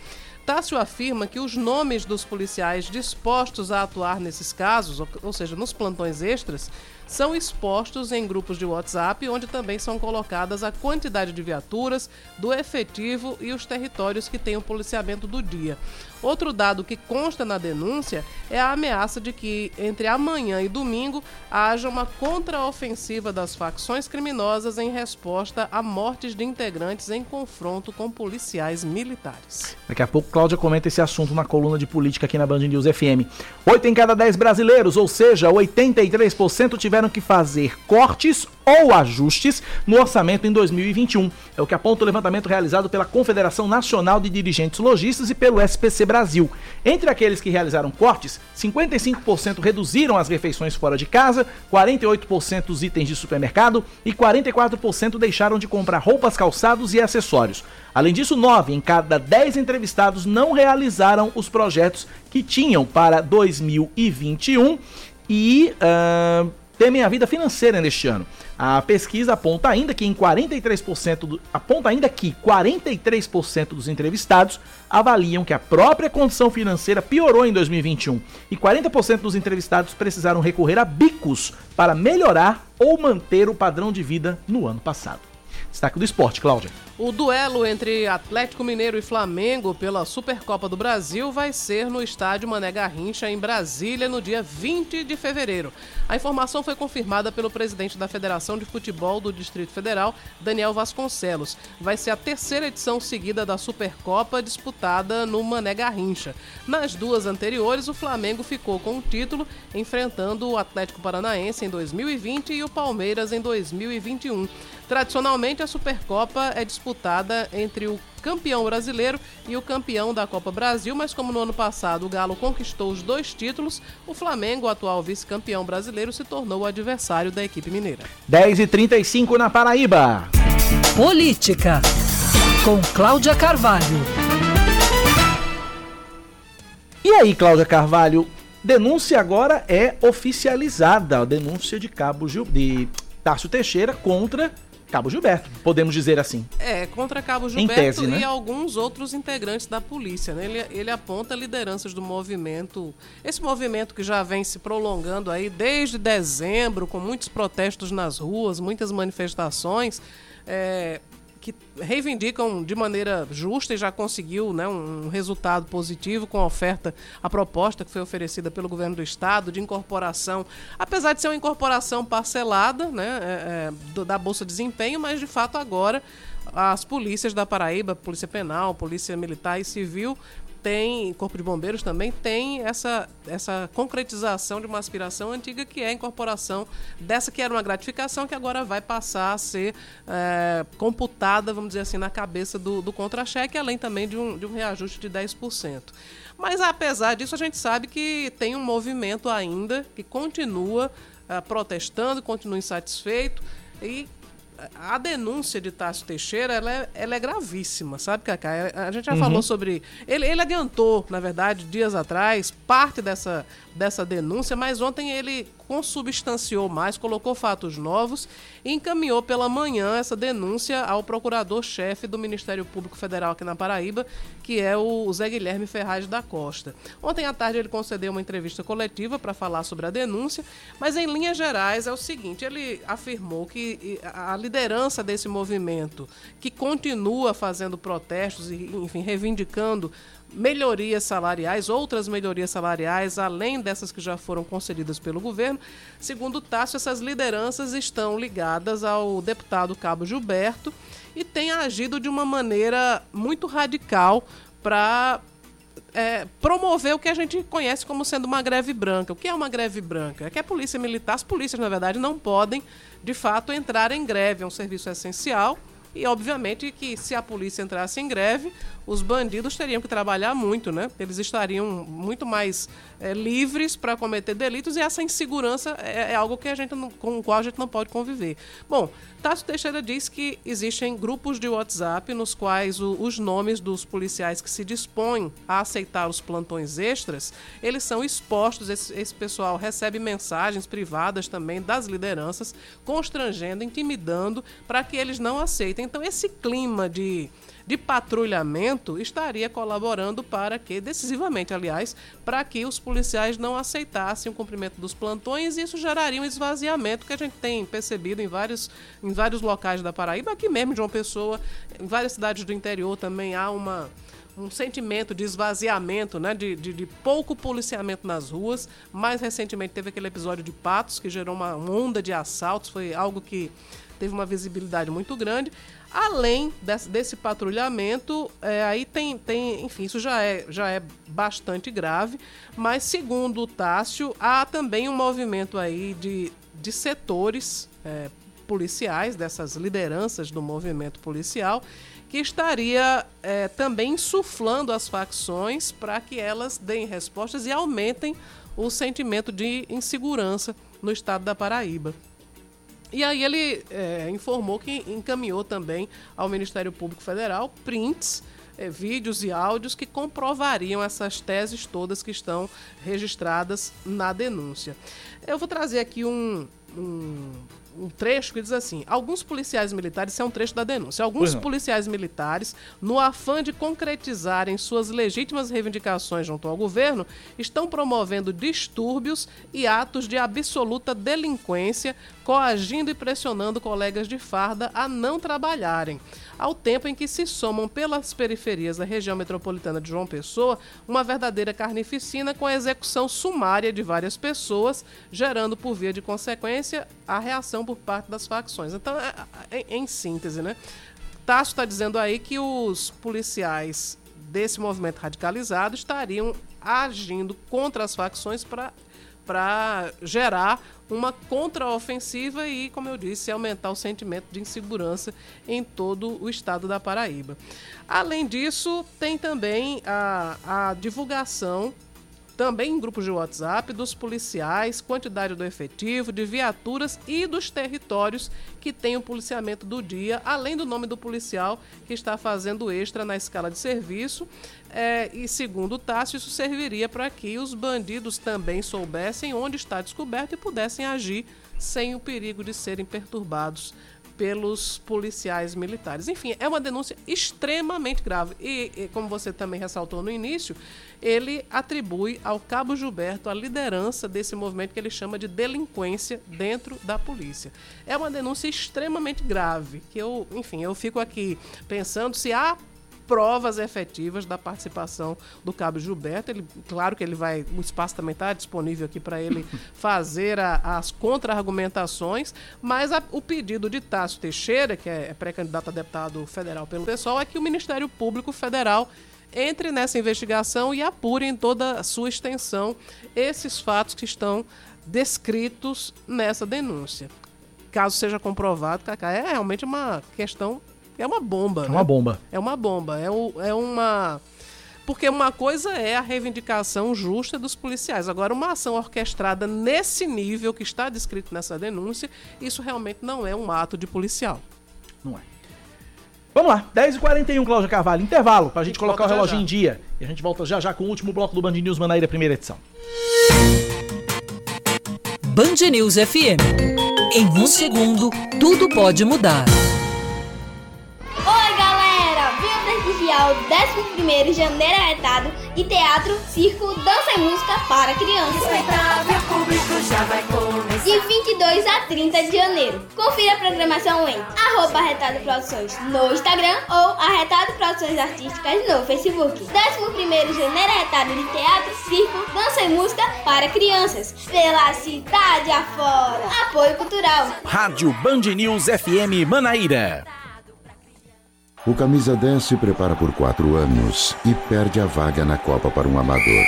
Tássio afirma que os nomes dos policiais dispostos a atuar nesses casos, ou seja, nos plantões extras, são expostos em grupos de WhatsApp, onde também são colocadas a quantidade de viaturas, do efetivo e os territórios que têm o policiamento do dia. Outro dado que consta na denúncia é a ameaça de que, entre amanhã e domingo, haja uma contraofensiva das facções criminosas em resposta a mortes de integrantes em confronto com policiais militares. Daqui a pouco, Cláudia comenta esse assunto na coluna de política aqui na Band News FM. Oito em cada dez brasileiros, ou seja, 83%, tiveram que fazer cortes ou ajustes no orçamento em 2021. É o que aponta o levantamento realizado pela Confederação Nacional de Dirigentes Logistas e pelo SPC Brasil. Entre aqueles que realizaram cortes, 55% reduziram as refeições fora de casa, 48% os itens de supermercado e 44% deixaram de comprar roupas, calçados e acessórios. Além disso, 9 em cada 10 entrevistados não realizaram os projetos que tinham para 2021 e uh, temem a vida financeira neste ano. A pesquisa aponta ainda que em 43% do, aponta ainda que 43% dos entrevistados avaliam que a própria condição financeira piorou em 2021 e 40% dos entrevistados precisaram recorrer a bicos para melhorar ou manter o padrão de vida no ano passado. Destaque do esporte, Cláudia. O duelo entre Atlético Mineiro e Flamengo pela Supercopa do Brasil vai ser no estádio Mané Garrincha, em Brasília, no dia 20 de fevereiro. A informação foi confirmada pelo presidente da Federação de Futebol do Distrito Federal, Daniel Vasconcelos. Vai ser a terceira edição seguida da Supercopa disputada no Mané Garrincha. Nas duas anteriores, o Flamengo ficou com o título, enfrentando o Atlético Paranaense em 2020 e o Palmeiras em 2021. Tradicionalmente, a Supercopa é disputada entre o campeão brasileiro e o campeão da Copa Brasil, mas como no ano passado o Galo conquistou os dois títulos, o Flamengo, atual vice-campeão brasileiro, se tornou o adversário da equipe mineira. 10 e 35 na Paraíba. Política, com Cláudia Carvalho. E aí, Cláudia Carvalho, denúncia agora é oficializada, a denúncia de Cabo Gil, de Tássio Teixeira contra Cabo Gilberto, podemos dizer assim. É, contra Cabo Gilberto tese, né? e alguns outros integrantes da polícia. Né? Ele, ele aponta lideranças do movimento, esse movimento que já vem se prolongando aí desde dezembro, com muitos protestos nas ruas, muitas manifestações. É, que reivindicam de maneira justa e já conseguiu né, um resultado positivo com a oferta, a proposta que foi oferecida pelo governo do estado de incorporação, apesar de ser uma incorporação parcelada né, é, é, da Bolsa de Desempenho, mas de fato agora as polícias da Paraíba, Polícia Penal, Polícia Militar e Civil, tem, Corpo de Bombeiros também tem essa, essa concretização de uma aspiração antiga que é a incorporação dessa que era uma gratificação que agora vai passar a ser é, computada, vamos dizer assim, na cabeça do, do contra-cheque, além também de um, de um reajuste de 10%. Mas apesar disso, a gente sabe que tem um movimento ainda que continua uh, protestando, continua insatisfeito e a denúncia de Tássio Teixeira ela é, ela é gravíssima, sabe, Cacá? A gente já uhum. falou sobre. Ele, ele adiantou, na verdade, dias atrás, parte dessa, dessa denúncia, mas ontem ele consubstanciou mais, colocou fatos novos e encaminhou pela manhã essa denúncia ao procurador-chefe do Ministério Público Federal aqui na Paraíba, que é o Zé Guilherme Ferraz da Costa. Ontem à tarde ele concedeu uma entrevista coletiva para falar sobre a denúncia, mas em linhas gerais é o seguinte: ele afirmou que a liderança desse movimento, que continua fazendo protestos e, enfim, reivindicando melhorias salariais, outras melhorias salariais, além dessas que já foram concedidas pelo governo. Segundo Tássio, essas lideranças estão ligadas ao deputado Cabo Gilberto e têm agido de uma maneira muito radical para é, promover o que a gente conhece como sendo uma greve branca. O que é uma greve branca? É que a polícia militar, as polícias, na verdade, não podem, de fato, entrar em greve. É um serviço essencial. E, obviamente, que se a polícia entrasse em greve, os bandidos teriam que trabalhar muito, né? Eles estariam muito mais é, livres para cometer delitos e essa insegurança é, é, algo que a gente não, com o qual a gente não pode conviver. Bom, Tássio Teixeira diz que existem grupos de WhatsApp nos quais o, os nomes dos policiais que se dispõem a aceitar os plantões extras, eles são expostos, esse, esse pessoal recebe mensagens privadas também das lideranças, constrangendo, intimidando para que eles não aceitem. Então, esse clima de de patrulhamento estaria colaborando para que, decisivamente, aliás, para que os policiais não aceitassem o cumprimento dos plantões e isso geraria um esvaziamento que a gente tem percebido em vários, em vários locais da Paraíba, aqui mesmo de uma pessoa, em várias cidades do interior também há uma um sentimento de esvaziamento, né, de, de, de, pouco policiamento nas ruas. Mais recentemente teve aquele episódio de Patos, que gerou uma onda de assaltos, foi algo que teve uma visibilidade muito grande. Além desse, desse patrulhamento, é, aí tem, tem, enfim, isso já é, já é bastante grave, mas segundo o Tássio, há também um movimento aí de, de setores é, policiais, dessas lideranças do movimento policial, que estaria é, também insuflando as facções para que elas deem respostas e aumentem o sentimento de insegurança no estado da Paraíba. E aí ele é, informou que encaminhou também ao Ministério Público Federal prints, é, vídeos e áudios que comprovariam essas teses todas que estão registradas na denúncia. Eu vou trazer aqui um, um um trecho que diz assim: alguns policiais militares, isso é um trecho da denúncia, alguns policiais militares, no afã de concretizarem suas legítimas reivindicações junto ao governo, estão promovendo distúrbios e atos de absoluta delinquência, coagindo e pressionando colegas de farda a não trabalharem ao tempo em que se somam pelas periferias da região metropolitana de João Pessoa uma verdadeira carnificina com a execução sumária de várias pessoas, gerando por via de consequência a reação por parte das facções. Então, é, é, em síntese, né? Tasso está dizendo aí que os policiais desse movimento radicalizado estariam agindo contra as facções para para gerar uma contraofensiva e, como eu disse, aumentar o sentimento de insegurança em todo o estado da Paraíba. Além disso, tem também a, a divulgação também em grupos de WhatsApp, dos policiais, quantidade do efetivo, de viaturas e dos territórios que tem o policiamento do dia, além do nome do policial que está fazendo extra na escala de serviço. É, e segundo o Tássio, isso serviria para que os bandidos também soubessem onde está descoberto e pudessem agir sem o perigo de serem perturbados pelos policiais militares. Enfim, é uma denúncia extremamente grave. E, e, como você também ressaltou no início, ele atribui ao Cabo Gilberto a liderança desse movimento que ele chama de delinquência dentro da polícia. É uma denúncia extremamente grave, que eu, enfim, eu fico aqui pensando se há provas efetivas da participação do Cabo Gilberto. Ele, claro que ele vai, o espaço também está disponível aqui para ele <laughs> fazer a, as contra-argumentações, mas a, o pedido de Tássio Teixeira, que é, é pré-candidato a deputado federal pelo pessoal, é que o Ministério Público Federal entre nessa investigação e apure em toda a sua extensão esses fatos que estão descritos nessa denúncia. Caso seja comprovado, Cacá, é realmente uma questão, é uma bomba. É né? uma bomba. É uma bomba, é, o- é uma. Porque uma coisa é a reivindicação justa dos policiais. Agora, uma ação orquestrada nesse nível que está descrito nessa denúncia, isso realmente não é um ato de policial. Não é. Vamos lá, 10h41, Cláudia Carvalho. Intervalo pra gente gente colocar o já relógio já. em dia. E a gente volta já já com o último bloco do Band News Manaíra, primeira edição. Band News FM. Em um segundo, tudo pode mudar. Venho prestigiar o 11º Janeiro Arretado de Teatro, Circo, Dança e Música para Crianças. De 22 a 30 de janeiro. Confira a programação em arroba Arretado Produções no Instagram ou Arretado Produções Artísticas no Facebook. 11º Janeiro Arretado de Teatro, Circo, Dança e Música para Crianças. Pela cidade afora. Apoio Cultural. Rádio Band News FM Manaíra. O camisa 10 se prepara por quatro anos e perde a vaga na Copa para um amador.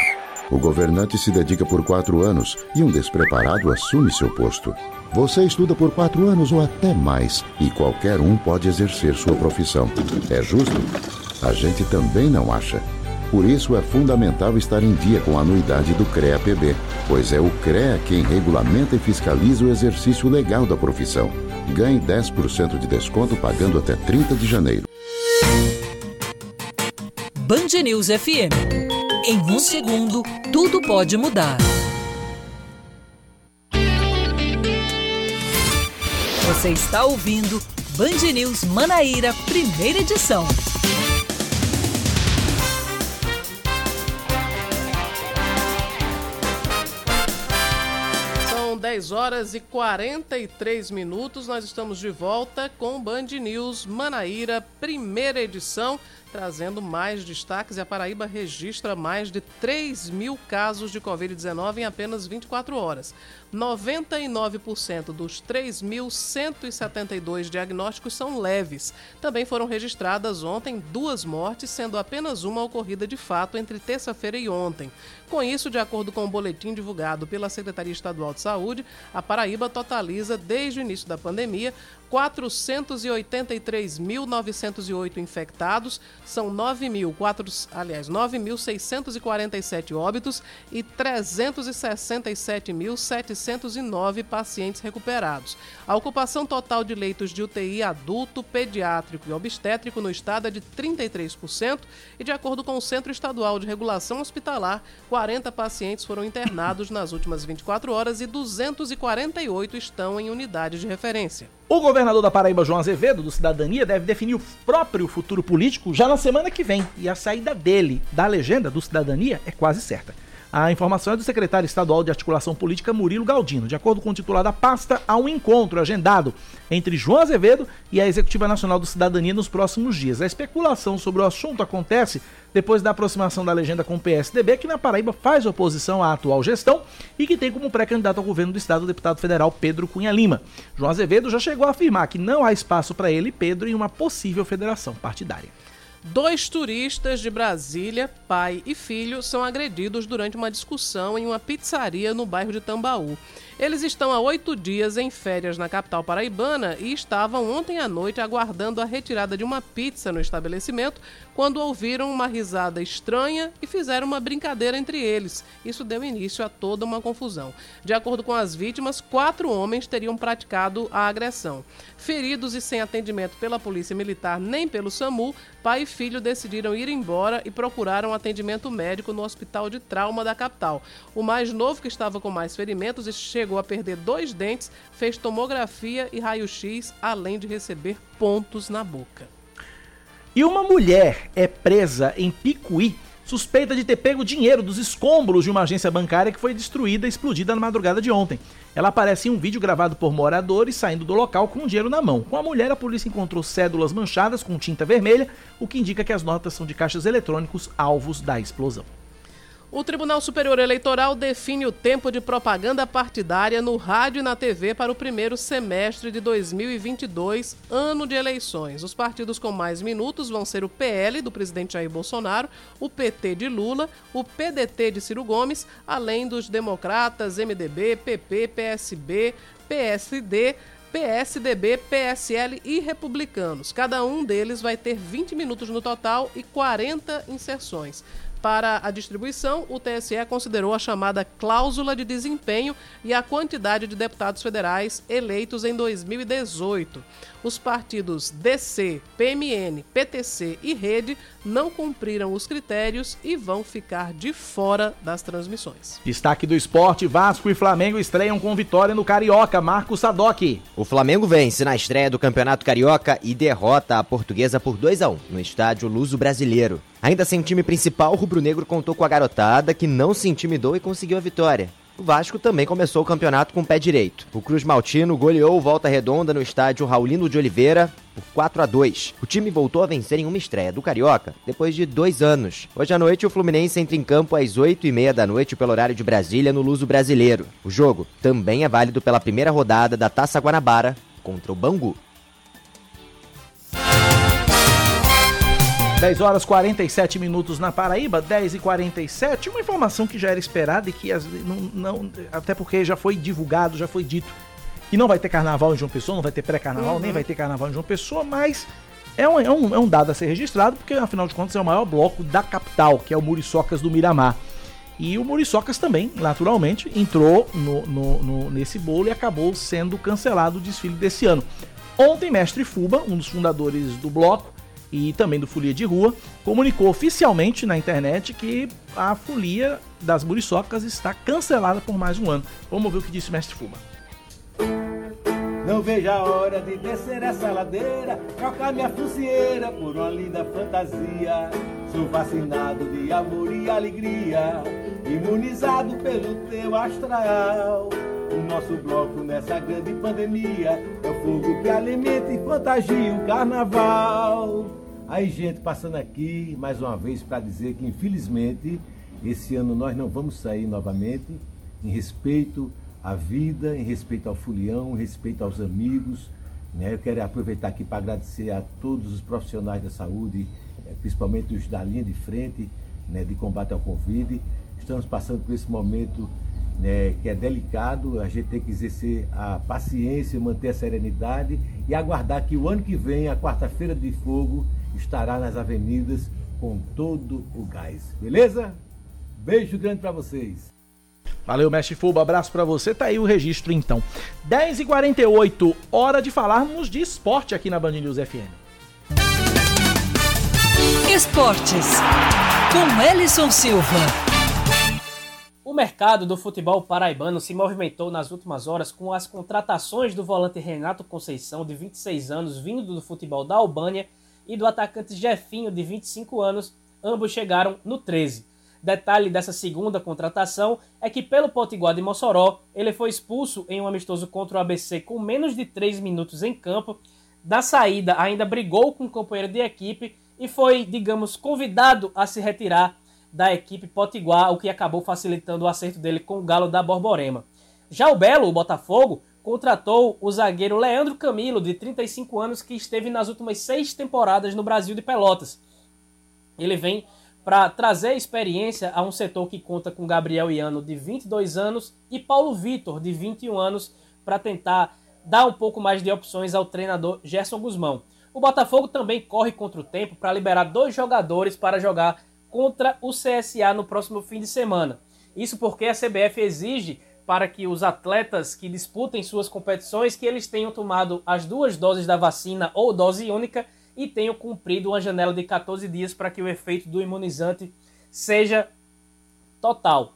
O governante se dedica por quatro anos e um despreparado assume seu posto. Você estuda por quatro anos ou até mais e qualquer um pode exercer sua profissão. É justo? A gente também não acha. Por isso é fundamental estar em dia com a anuidade do CREA-PB, pois é o CREA quem regulamenta e fiscaliza o exercício legal da profissão. Ganhe 10% de desconto pagando até 30 de janeiro. Band News FM. Em um segundo, tudo pode mudar. Você está ouvindo Band News Manaíra, primeira edição. 10 horas e 43 minutos. Nós estamos de volta com Band News Manaíra, primeira edição, trazendo mais destaques. E a Paraíba registra mais de 3 mil casos de Covid-19 em apenas 24 horas. 99% dos 3.172 diagnósticos são leves. Também foram registradas ontem duas mortes, sendo apenas uma ocorrida de fato entre terça-feira e ontem. Com isso, de acordo com o boletim divulgado pela Secretaria Estadual de Saúde, a Paraíba totaliza, desde o início da pandemia, 483.908 infectados, são 9.004, aliás, 9.647 óbitos e 367.709 pacientes recuperados. A ocupação total de leitos de UTI adulto, pediátrico e obstétrico no estado é de 33% e, de acordo com o Centro Estadual de Regulação Hospitalar, 40 pacientes foram internados nas últimas 24 horas e 248 estão em unidade de referência. O governador da Paraíba, João Azevedo, do Cidadania, deve definir o próprio futuro político já na semana que vem. E a saída dele da legenda do Cidadania é quase certa. A informação é do secretário estadual de articulação política Murilo Galdino. De acordo com o titular da pasta, há um encontro agendado entre João Azevedo e a Executiva Nacional do Cidadania nos próximos dias. A especulação sobre o assunto acontece depois da aproximação da legenda com o PSDB, que na Paraíba faz oposição à atual gestão e que tem como pré-candidato ao governo do estado o deputado federal Pedro Cunha Lima. João Azevedo já chegou a afirmar que não há espaço para ele Pedro em uma possível federação partidária. Dois turistas de Brasília, pai e filho, são agredidos durante uma discussão em uma pizzaria no bairro de Tambaú. Eles estão há oito dias em férias na capital paraibana e estavam ontem à noite aguardando a retirada de uma pizza no estabelecimento quando ouviram uma risada estranha e fizeram uma brincadeira entre eles. Isso deu início a toda uma confusão. De acordo com as vítimas, quatro homens teriam praticado a agressão. Feridos e sem atendimento pela Polícia Militar nem pelo SAMU, pai e filho decidiram ir embora e procuraram atendimento médico no Hospital de Trauma da capital. O mais novo, que estava com mais ferimentos, chegou a perder dois dentes, fez tomografia e raio-x, além de receber pontos na boca. E uma mulher é presa em Picuí, suspeita de ter pego dinheiro dos escombros de uma agência bancária que foi destruída e explodida na madrugada de ontem. Ela aparece em um vídeo gravado por moradores saindo do local com o dinheiro na mão. Com a mulher, a polícia encontrou cédulas manchadas com tinta vermelha, o que indica que as notas são de caixas eletrônicos alvos da explosão. O Tribunal Superior Eleitoral define o tempo de propaganda partidária no rádio e na TV para o primeiro semestre de 2022, ano de eleições. Os partidos com mais minutos vão ser o PL, do presidente Jair Bolsonaro, o PT de Lula, o PDT de Ciro Gomes, além dos democratas, MDB, PP, PSB, PSD, PSDB, PSL e Republicanos. Cada um deles vai ter 20 minutos no total e 40 inserções. Para a distribuição, o TSE considerou a chamada cláusula de desempenho e a quantidade de deputados federais eleitos em 2018. Os partidos DC, PMN, PTC e Rede não cumpriram os critérios e vão ficar de fora das transmissões. Destaque do esporte: Vasco e Flamengo estreiam com vitória no Carioca. Marcos Sadoc. O Flamengo vence na estreia do Campeonato Carioca e derrota a portuguesa por 2 a 1 no estádio Luso Brasileiro. Ainda sem time principal, o rubro-negro contou com a garotada que não se intimidou e conseguiu a vitória. O Vasco também começou o campeonato com o pé direito. O Cruz Maltino goleou Volta Redonda no estádio Raulino de Oliveira por 4 a 2. O time voltou a vencer em uma estreia do Carioca depois de dois anos. Hoje à noite, o Fluminense entra em campo às 8 e meia da noite pelo horário de Brasília no Luso Brasileiro. O jogo também é válido pela primeira rodada da Taça Guanabara contra o Bangu. 10 horas 47 minutos na Paraíba, 10 e 47 Uma informação que já era esperada e que não, não, até porque já foi divulgado, já foi dito que não vai ter carnaval em João Pessoa, não vai ter pré-carnaval, uhum. nem vai ter carnaval em João Pessoa, mas é um, é, um, é um dado a ser registrado, porque afinal de contas é o maior bloco da capital, que é o Muriçocas do Miramar. E o Muriçocas também, naturalmente, entrou no, no, no, nesse bolo e acabou sendo cancelado o desfile desse ano. Ontem, Mestre Fuba, um dos fundadores do bloco, e também do Folia de Rua, comunicou oficialmente na internet que a Folia das Muriçocas está cancelada por mais um ano. Vamos ver o que disse o Mestre Fuma. Não vejo a hora de descer essa ladeira, trocar minha fucieira por uma linda fantasia. Sou vacinado de amor e alegria, imunizado pelo teu astral. O nosso bloco nessa grande pandemia é o fogo que alimenta e fantasia o carnaval. Aí, gente, passando aqui mais uma vez para dizer que, infelizmente, esse ano nós não vamos sair novamente em respeito à vida, em respeito ao fulião, em respeito aos amigos. Né? Eu quero aproveitar aqui para agradecer a todos os profissionais da saúde, eh, principalmente os da linha de frente né, de combate ao Covid. Estamos passando por esse momento né, que é delicado, a gente tem que exercer a paciência, manter a serenidade e aguardar que o ano que vem, a quarta-feira de fogo, estará nas avenidas com todo o gás. Beleza? Beijo grande para vocês. Valeu, Mestre Fuba. Abraço para você. Tá aí o registro então. 10h48, hora de falarmos de esporte aqui na Band News FM. Esportes com Ellison Silva. O mercado do futebol paraibano se movimentou nas últimas horas com as contratações do volante Renato Conceição, de 26 anos, vindo do futebol da Albânia, e do atacante Jefinho, de 25 anos, ambos chegaram no 13. Detalhe dessa segunda contratação é que, pelo Potiguar de Mossoró, ele foi expulso em um amistoso contra o ABC com menos de 3 minutos em campo. Da saída, ainda brigou com o companheiro de equipe e foi, digamos, convidado a se retirar da equipe Potiguar, o que acabou facilitando o acerto dele com o Galo da Borborema. Já o Belo, o Botafogo, contratou o zagueiro Leandro Camilo, de 35 anos, que esteve nas últimas seis temporadas no Brasil de Pelotas. Ele vem para trazer experiência a um setor que conta com Gabriel Iano, de 22 anos, e Paulo Vitor, de 21 anos, para tentar dar um pouco mais de opções ao treinador Gerson Guzmão. O Botafogo também corre contra o tempo para liberar dois jogadores para jogar contra o CSA no próximo fim de semana. Isso porque a CBF exige para que os atletas que disputem suas competições que eles tenham tomado as duas doses da vacina ou dose única e tenham cumprido uma janela de 14 dias para que o efeito do imunizante seja total.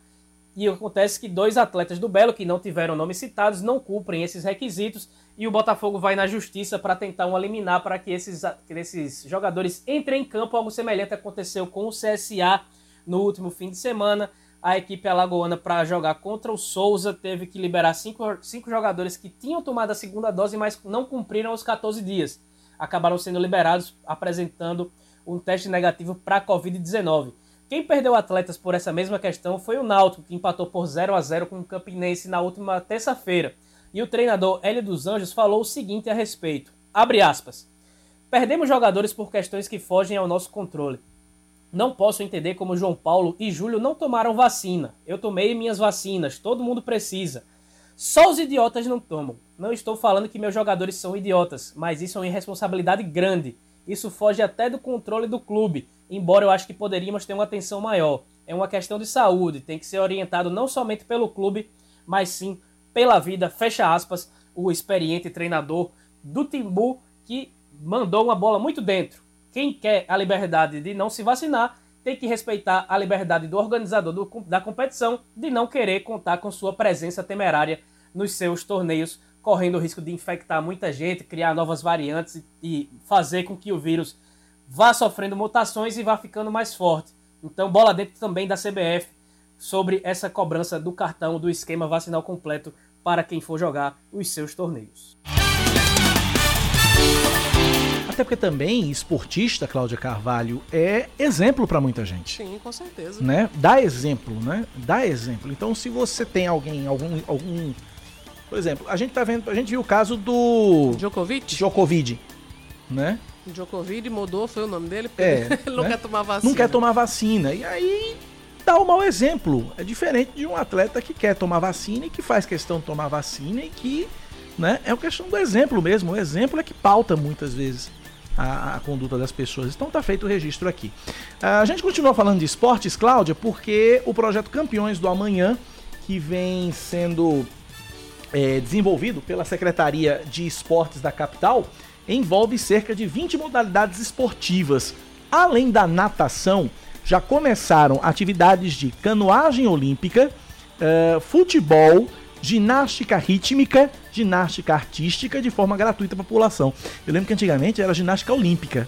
E acontece que dois atletas do Belo que não tiveram nomes citados não cumprem esses requisitos e o Botafogo vai na justiça para tentar um eliminar para que esses, que esses jogadores entrem em campo. Algo semelhante aconteceu com o CSA no último fim de semana a equipe alagoana para jogar contra o Souza teve que liberar cinco, cinco jogadores que tinham tomado a segunda dose, mas não cumpriram os 14 dias. Acabaram sendo liberados apresentando um teste negativo para a Covid-19. Quem perdeu atletas por essa mesma questão foi o Náutico, que empatou por 0 a 0 com o Campinense na última terça-feira. E o treinador Hélio dos Anjos falou o seguinte a respeito: abre aspas. Perdemos jogadores por questões que fogem ao nosso controle. Não posso entender como João Paulo e Júlio não tomaram vacina. Eu tomei minhas vacinas, todo mundo precisa. Só os idiotas não tomam. Não estou falando que meus jogadores são idiotas, mas isso é uma irresponsabilidade grande. Isso foge até do controle do clube embora eu acho que poderíamos ter uma atenção maior. É uma questão de saúde, tem que ser orientado não somente pelo clube, mas sim pela vida. Fecha aspas, o experiente treinador do Timbu que mandou uma bola muito dentro. Quem quer a liberdade de não se vacinar tem que respeitar a liberdade do organizador do, da competição de não querer contar com sua presença temerária nos seus torneios, correndo o risco de infectar muita gente, criar novas variantes e, e fazer com que o vírus vá sofrendo mutações e vá ficando mais forte. Então, bola dentro também da CBF sobre essa cobrança do cartão do esquema vacinal completo para quem for jogar os seus torneios. Até porque também esportista, Cláudia Carvalho, é exemplo para muita gente. Sim, com certeza. Né? Dá exemplo, né? Dá exemplo. Então, se você tem alguém, algum, algum, por exemplo, a gente tá vendo, a gente viu o caso do Djokovic, Djokovic, né? Djokovic mudou, foi o nome dele, porque É, <laughs> ele não né? quer tomar vacina. Não quer tomar vacina. E aí dá o mau exemplo. É diferente de um atleta que quer tomar vacina e que faz questão de tomar vacina e que, né, é uma questão do exemplo mesmo. O exemplo é que pauta muitas vezes a, a conduta das pessoas. Então tá feito o registro aqui. A gente continua falando de esportes, Cláudia, porque o projeto Campeões do Amanhã, que vem sendo é, desenvolvido pela Secretaria de Esportes da capital, envolve cerca de 20 modalidades esportivas. Além da natação, já começaram atividades de canoagem olímpica, eh, futebol, ginástica rítmica, ginástica artística de forma gratuita para a população. Eu lembro que antigamente era ginástica olímpica,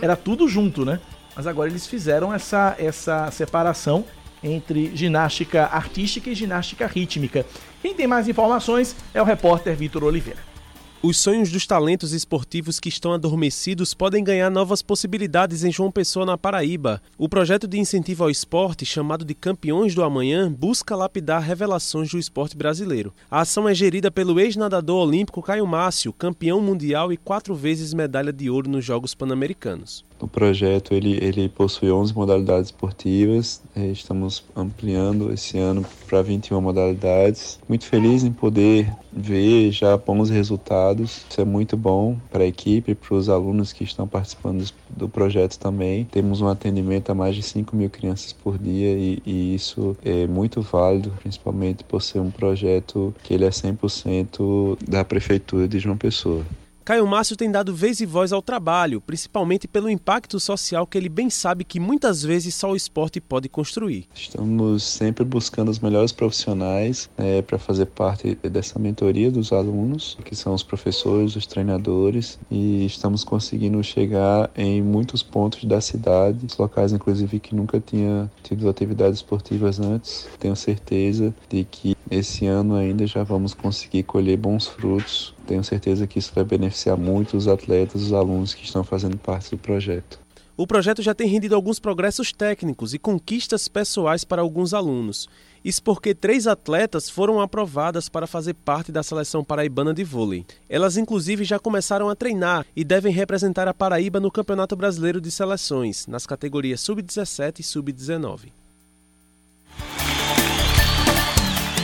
era tudo junto, né? Mas agora eles fizeram essa, essa separação entre ginástica artística e ginástica rítmica. Quem tem mais informações é o repórter Vitor Oliveira. Os sonhos dos talentos esportivos que estão adormecidos podem ganhar novas possibilidades em João Pessoa, na Paraíba. O projeto de incentivo ao esporte, chamado de Campeões do Amanhã, busca lapidar revelações do esporte brasileiro. A ação é gerida pelo ex-nadador olímpico Caio Márcio, campeão mundial e quatro vezes medalha de ouro nos Jogos Pan-Americanos. O projeto ele, ele possui 11 modalidades esportivas, eh, estamos ampliando esse ano para 21 modalidades. Muito feliz em poder ver já bons resultados, isso é muito bom para a equipe, para os alunos que estão participando do, do projeto também. Temos um atendimento a mais de 5 mil crianças por dia e, e isso é muito válido, principalmente por ser um projeto que ele é 100% da Prefeitura de João Pessoa. Caio Márcio tem dado vez e voz ao trabalho, principalmente pelo impacto social que ele bem sabe que muitas vezes só o esporte pode construir. Estamos sempre buscando os melhores profissionais né, para fazer parte dessa mentoria dos alunos, que são os professores, os treinadores, e estamos conseguindo chegar em muitos pontos da cidade, locais inclusive que nunca tinha tido atividades esportivas antes. Tenho certeza de que esse ano ainda já vamos conseguir colher bons frutos. Tenho certeza que isso vai beneficiar muito os atletas, os alunos que estão fazendo parte do projeto. O projeto já tem rendido alguns progressos técnicos e conquistas pessoais para alguns alunos. Isso porque três atletas foram aprovadas para fazer parte da seleção paraibana de vôlei. Elas, inclusive, já começaram a treinar e devem representar a Paraíba no Campeonato Brasileiro de Seleções, nas categorias Sub-17 e Sub-19.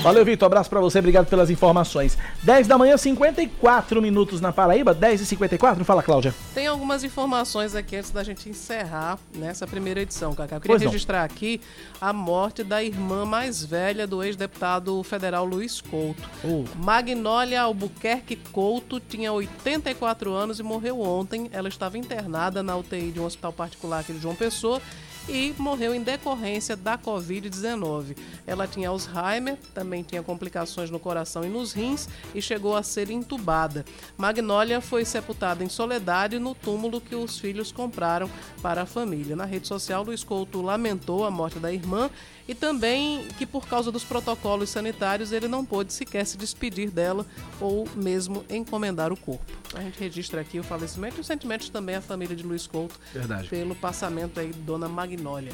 Valeu, Vitor. Abraço pra você, obrigado pelas informações. 10 da manhã, 54 minutos na Paraíba, 10 e 54 Fala, Cláudia. Tem algumas informações aqui antes da gente encerrar nessa primeira edição, Cacá. Eu queria Pois não. registrar aqui a morte da irmã mais velha do ex-deputado federal Luiz Couto. Magnólia Albuquerque Couto tinha 84 anos e morreu ontem. Ela estava internada na UTI de um hospital particular aqui de João Pessoa e morreu em decorrência da Covid-19. Ela tinha Alzheimer, também tinha complicações no coração e nos rins e chegou a ser entubada. Magnólia foi sepultada em Soledade no túmulo que os filhos compraram para a família. Na rede social, Luiz Couto lamentou a morte da irmã e também que por causa dos protocolos sanitários ele não pôde sequer se despedir dela ou mesmo encomendar o corpo. A gente registra aqui o falecimento e os sentimentos também à família de Luiz Couto Verdade. pelo passamento aí de Dona Magnólia.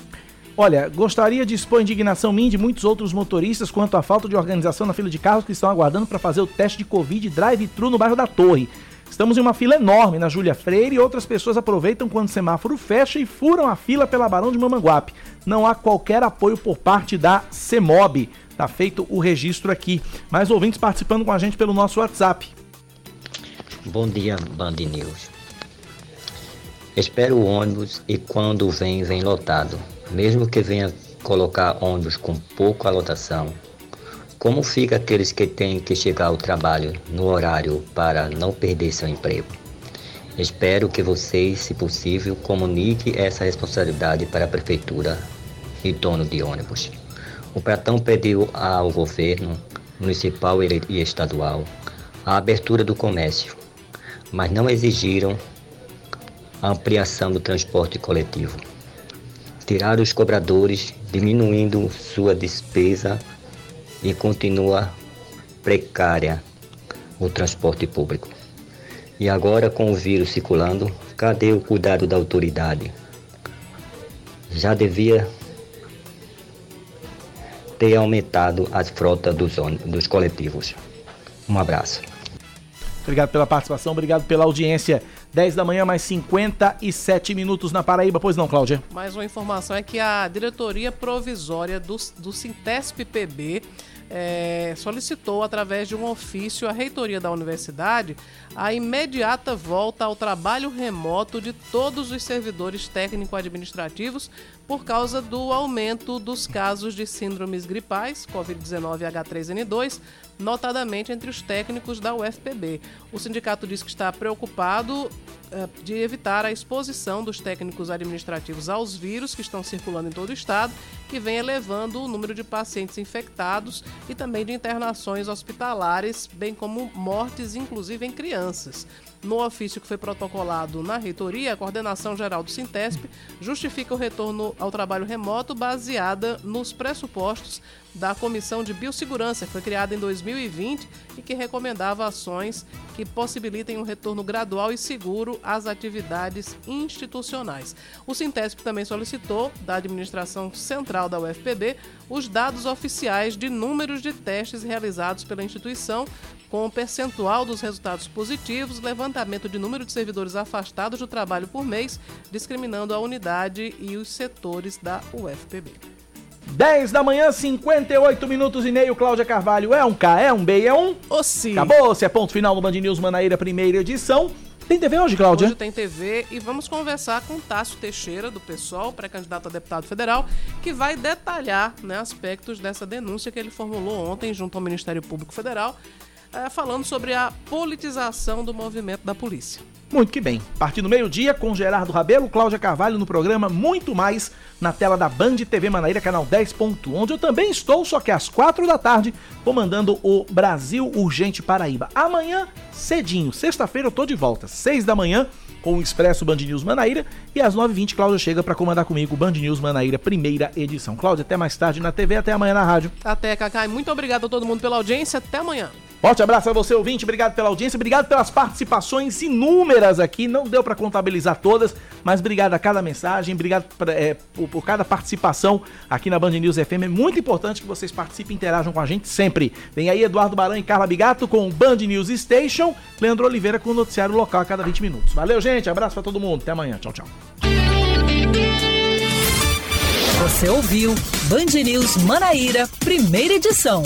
Olha, gostaria de expor a indignação minha e de muitos outros motoristas quanto à falta de organização na fila de carros que estão aguardando para fazer o teste de Covid drive-thru no bairro da Torre. Estamos em uma fila enorme na Júlia Freire e outras pessoas aproveitam quando o semáforo fecha e furam a fila pela Barão de Mamanguape. Não há qualquer apoio por parte da CEMOB. Tá feito o registro aqui. Mais ouvintes participando com a gente pelo nosso WhatsApp. Bom dia, Band News. Espero o ônibus e quando vem, vem lotado. Mesmo que venha colocar ônibus com pouca lotação, como fica aqueles que têm que chegar ao trabalho no horário para não perder seu emprego? Espero que vocês, se possível, comuniquem essa responsabilidade para a prefeitura e dono de ônibus. O Pratão pediu ao governo municipal e estadual a abertura do comércio, mas não exigiram a ampliação do transporte coletivo. Tiraram os cobradores, diminuindo sua despesa e continua precária o transporte público. E agora, com o vírus circulando, cadê o cuidado da autoridade? Já devia ter aumentado as frotas dos, dos coletivos. Um abraço. Obrigado pela participação, obrigado pela audiência. 10 da manhã, mais 57 minutos na Paraíba. Pois não, Cláudia? Mais uma informação é que a diretoria provisória do, do Sintesp PB é, solicitou, através de um ofício, à reitoria da universidade a imediata volta ao trabalho remoto de todos os servidores técnico-administrativos por causa do aumento dos casos de síndromes gripais, Covid-19 e H3N2, notadamente entre os técnicos da UFPB. O sindicato diz que está preocupado eh, de evitar a exposição dos técnicos administrativos aos vírus que estão circulando em todo o estado, que vem elevando o número de pacientes infectados e também de internações hospitalares, bem como mortes, inclusive em crianças. No ofício que foi protocolado na reitoria, a coordenação geral do Sintesp justifica o retorno ao trabalho remoto baseada nos pressupostos da Comissão de Biossegurança, que foi criada em 2020 e que recomendava ações que possibilitem um retorno gradual e seguro às atividades institucionais. O Sintesp também solicitou da administração central da UFPB os dados oficiais de números de testes realizados pela instituição com o percentual dos resultados positivos, levantamento de número de servidores afastados do trabalho por mês, discriminando a unidade e os setores da UFPB. 10 da manhã, 58 minutos e meio. Cláudia Carvalho é um K, é um B, é um. O sim. Acabou, se é ponto final no Band News Manaíra, primeira edição. Tem TV hoje, Cláudia? Hoje tem TV e vamos conversar com Tássio Teixeira, do PSOL, pré-candidato a deputado federal, que vai detalhar né, aspectos dessa denúncia que ele formulou ontem junto ao Ministério Público Federal é, falando sobre a politização do movimento da polícia. Muito que bem. Partindo meio-dia com Gerardo Rabelo, Cláudia Carvalho no programa Muito Mais na tela da Band TV Manaíra, canal 10. onde eu também estou, só que às 4 da tarde, comandando o Brasil Urgente Paraíba. Amanhã, cedinho, sexta-feira, eu tô de volta, 6 da manhã, com o Expresso Band News Manaíra. E às 9h20, Cláudia chega para comandar comigo o Band News Manaíra, primeira edição. Cláudia, até mais tarde na TV, até amanhã na rádio. Até, Cacai. Muito obrigado a todo mundo pela audiência. Até amanhã. Forte abraço a você, ouvinte. Obrigado pela audiência, obrigado pelas participações inúmeras aqui. Não deu para contabilizar todas, mas obrigado a cada mensagem, obrigado pra, é, por, cada participação aqui na Band News FM. É muito importante que vocês participem e interajam com a gente sempre. Vem aí Eduardo Baran e Carla Bigato com o Band News Station, Leandro Oliveira com o noticiário local a cada 20 minutos. Valeu, gente. Abraço para todo mundo. Até amanhã. Tchau, tchau. Você ouviu Band News Manaíra, primeira edição.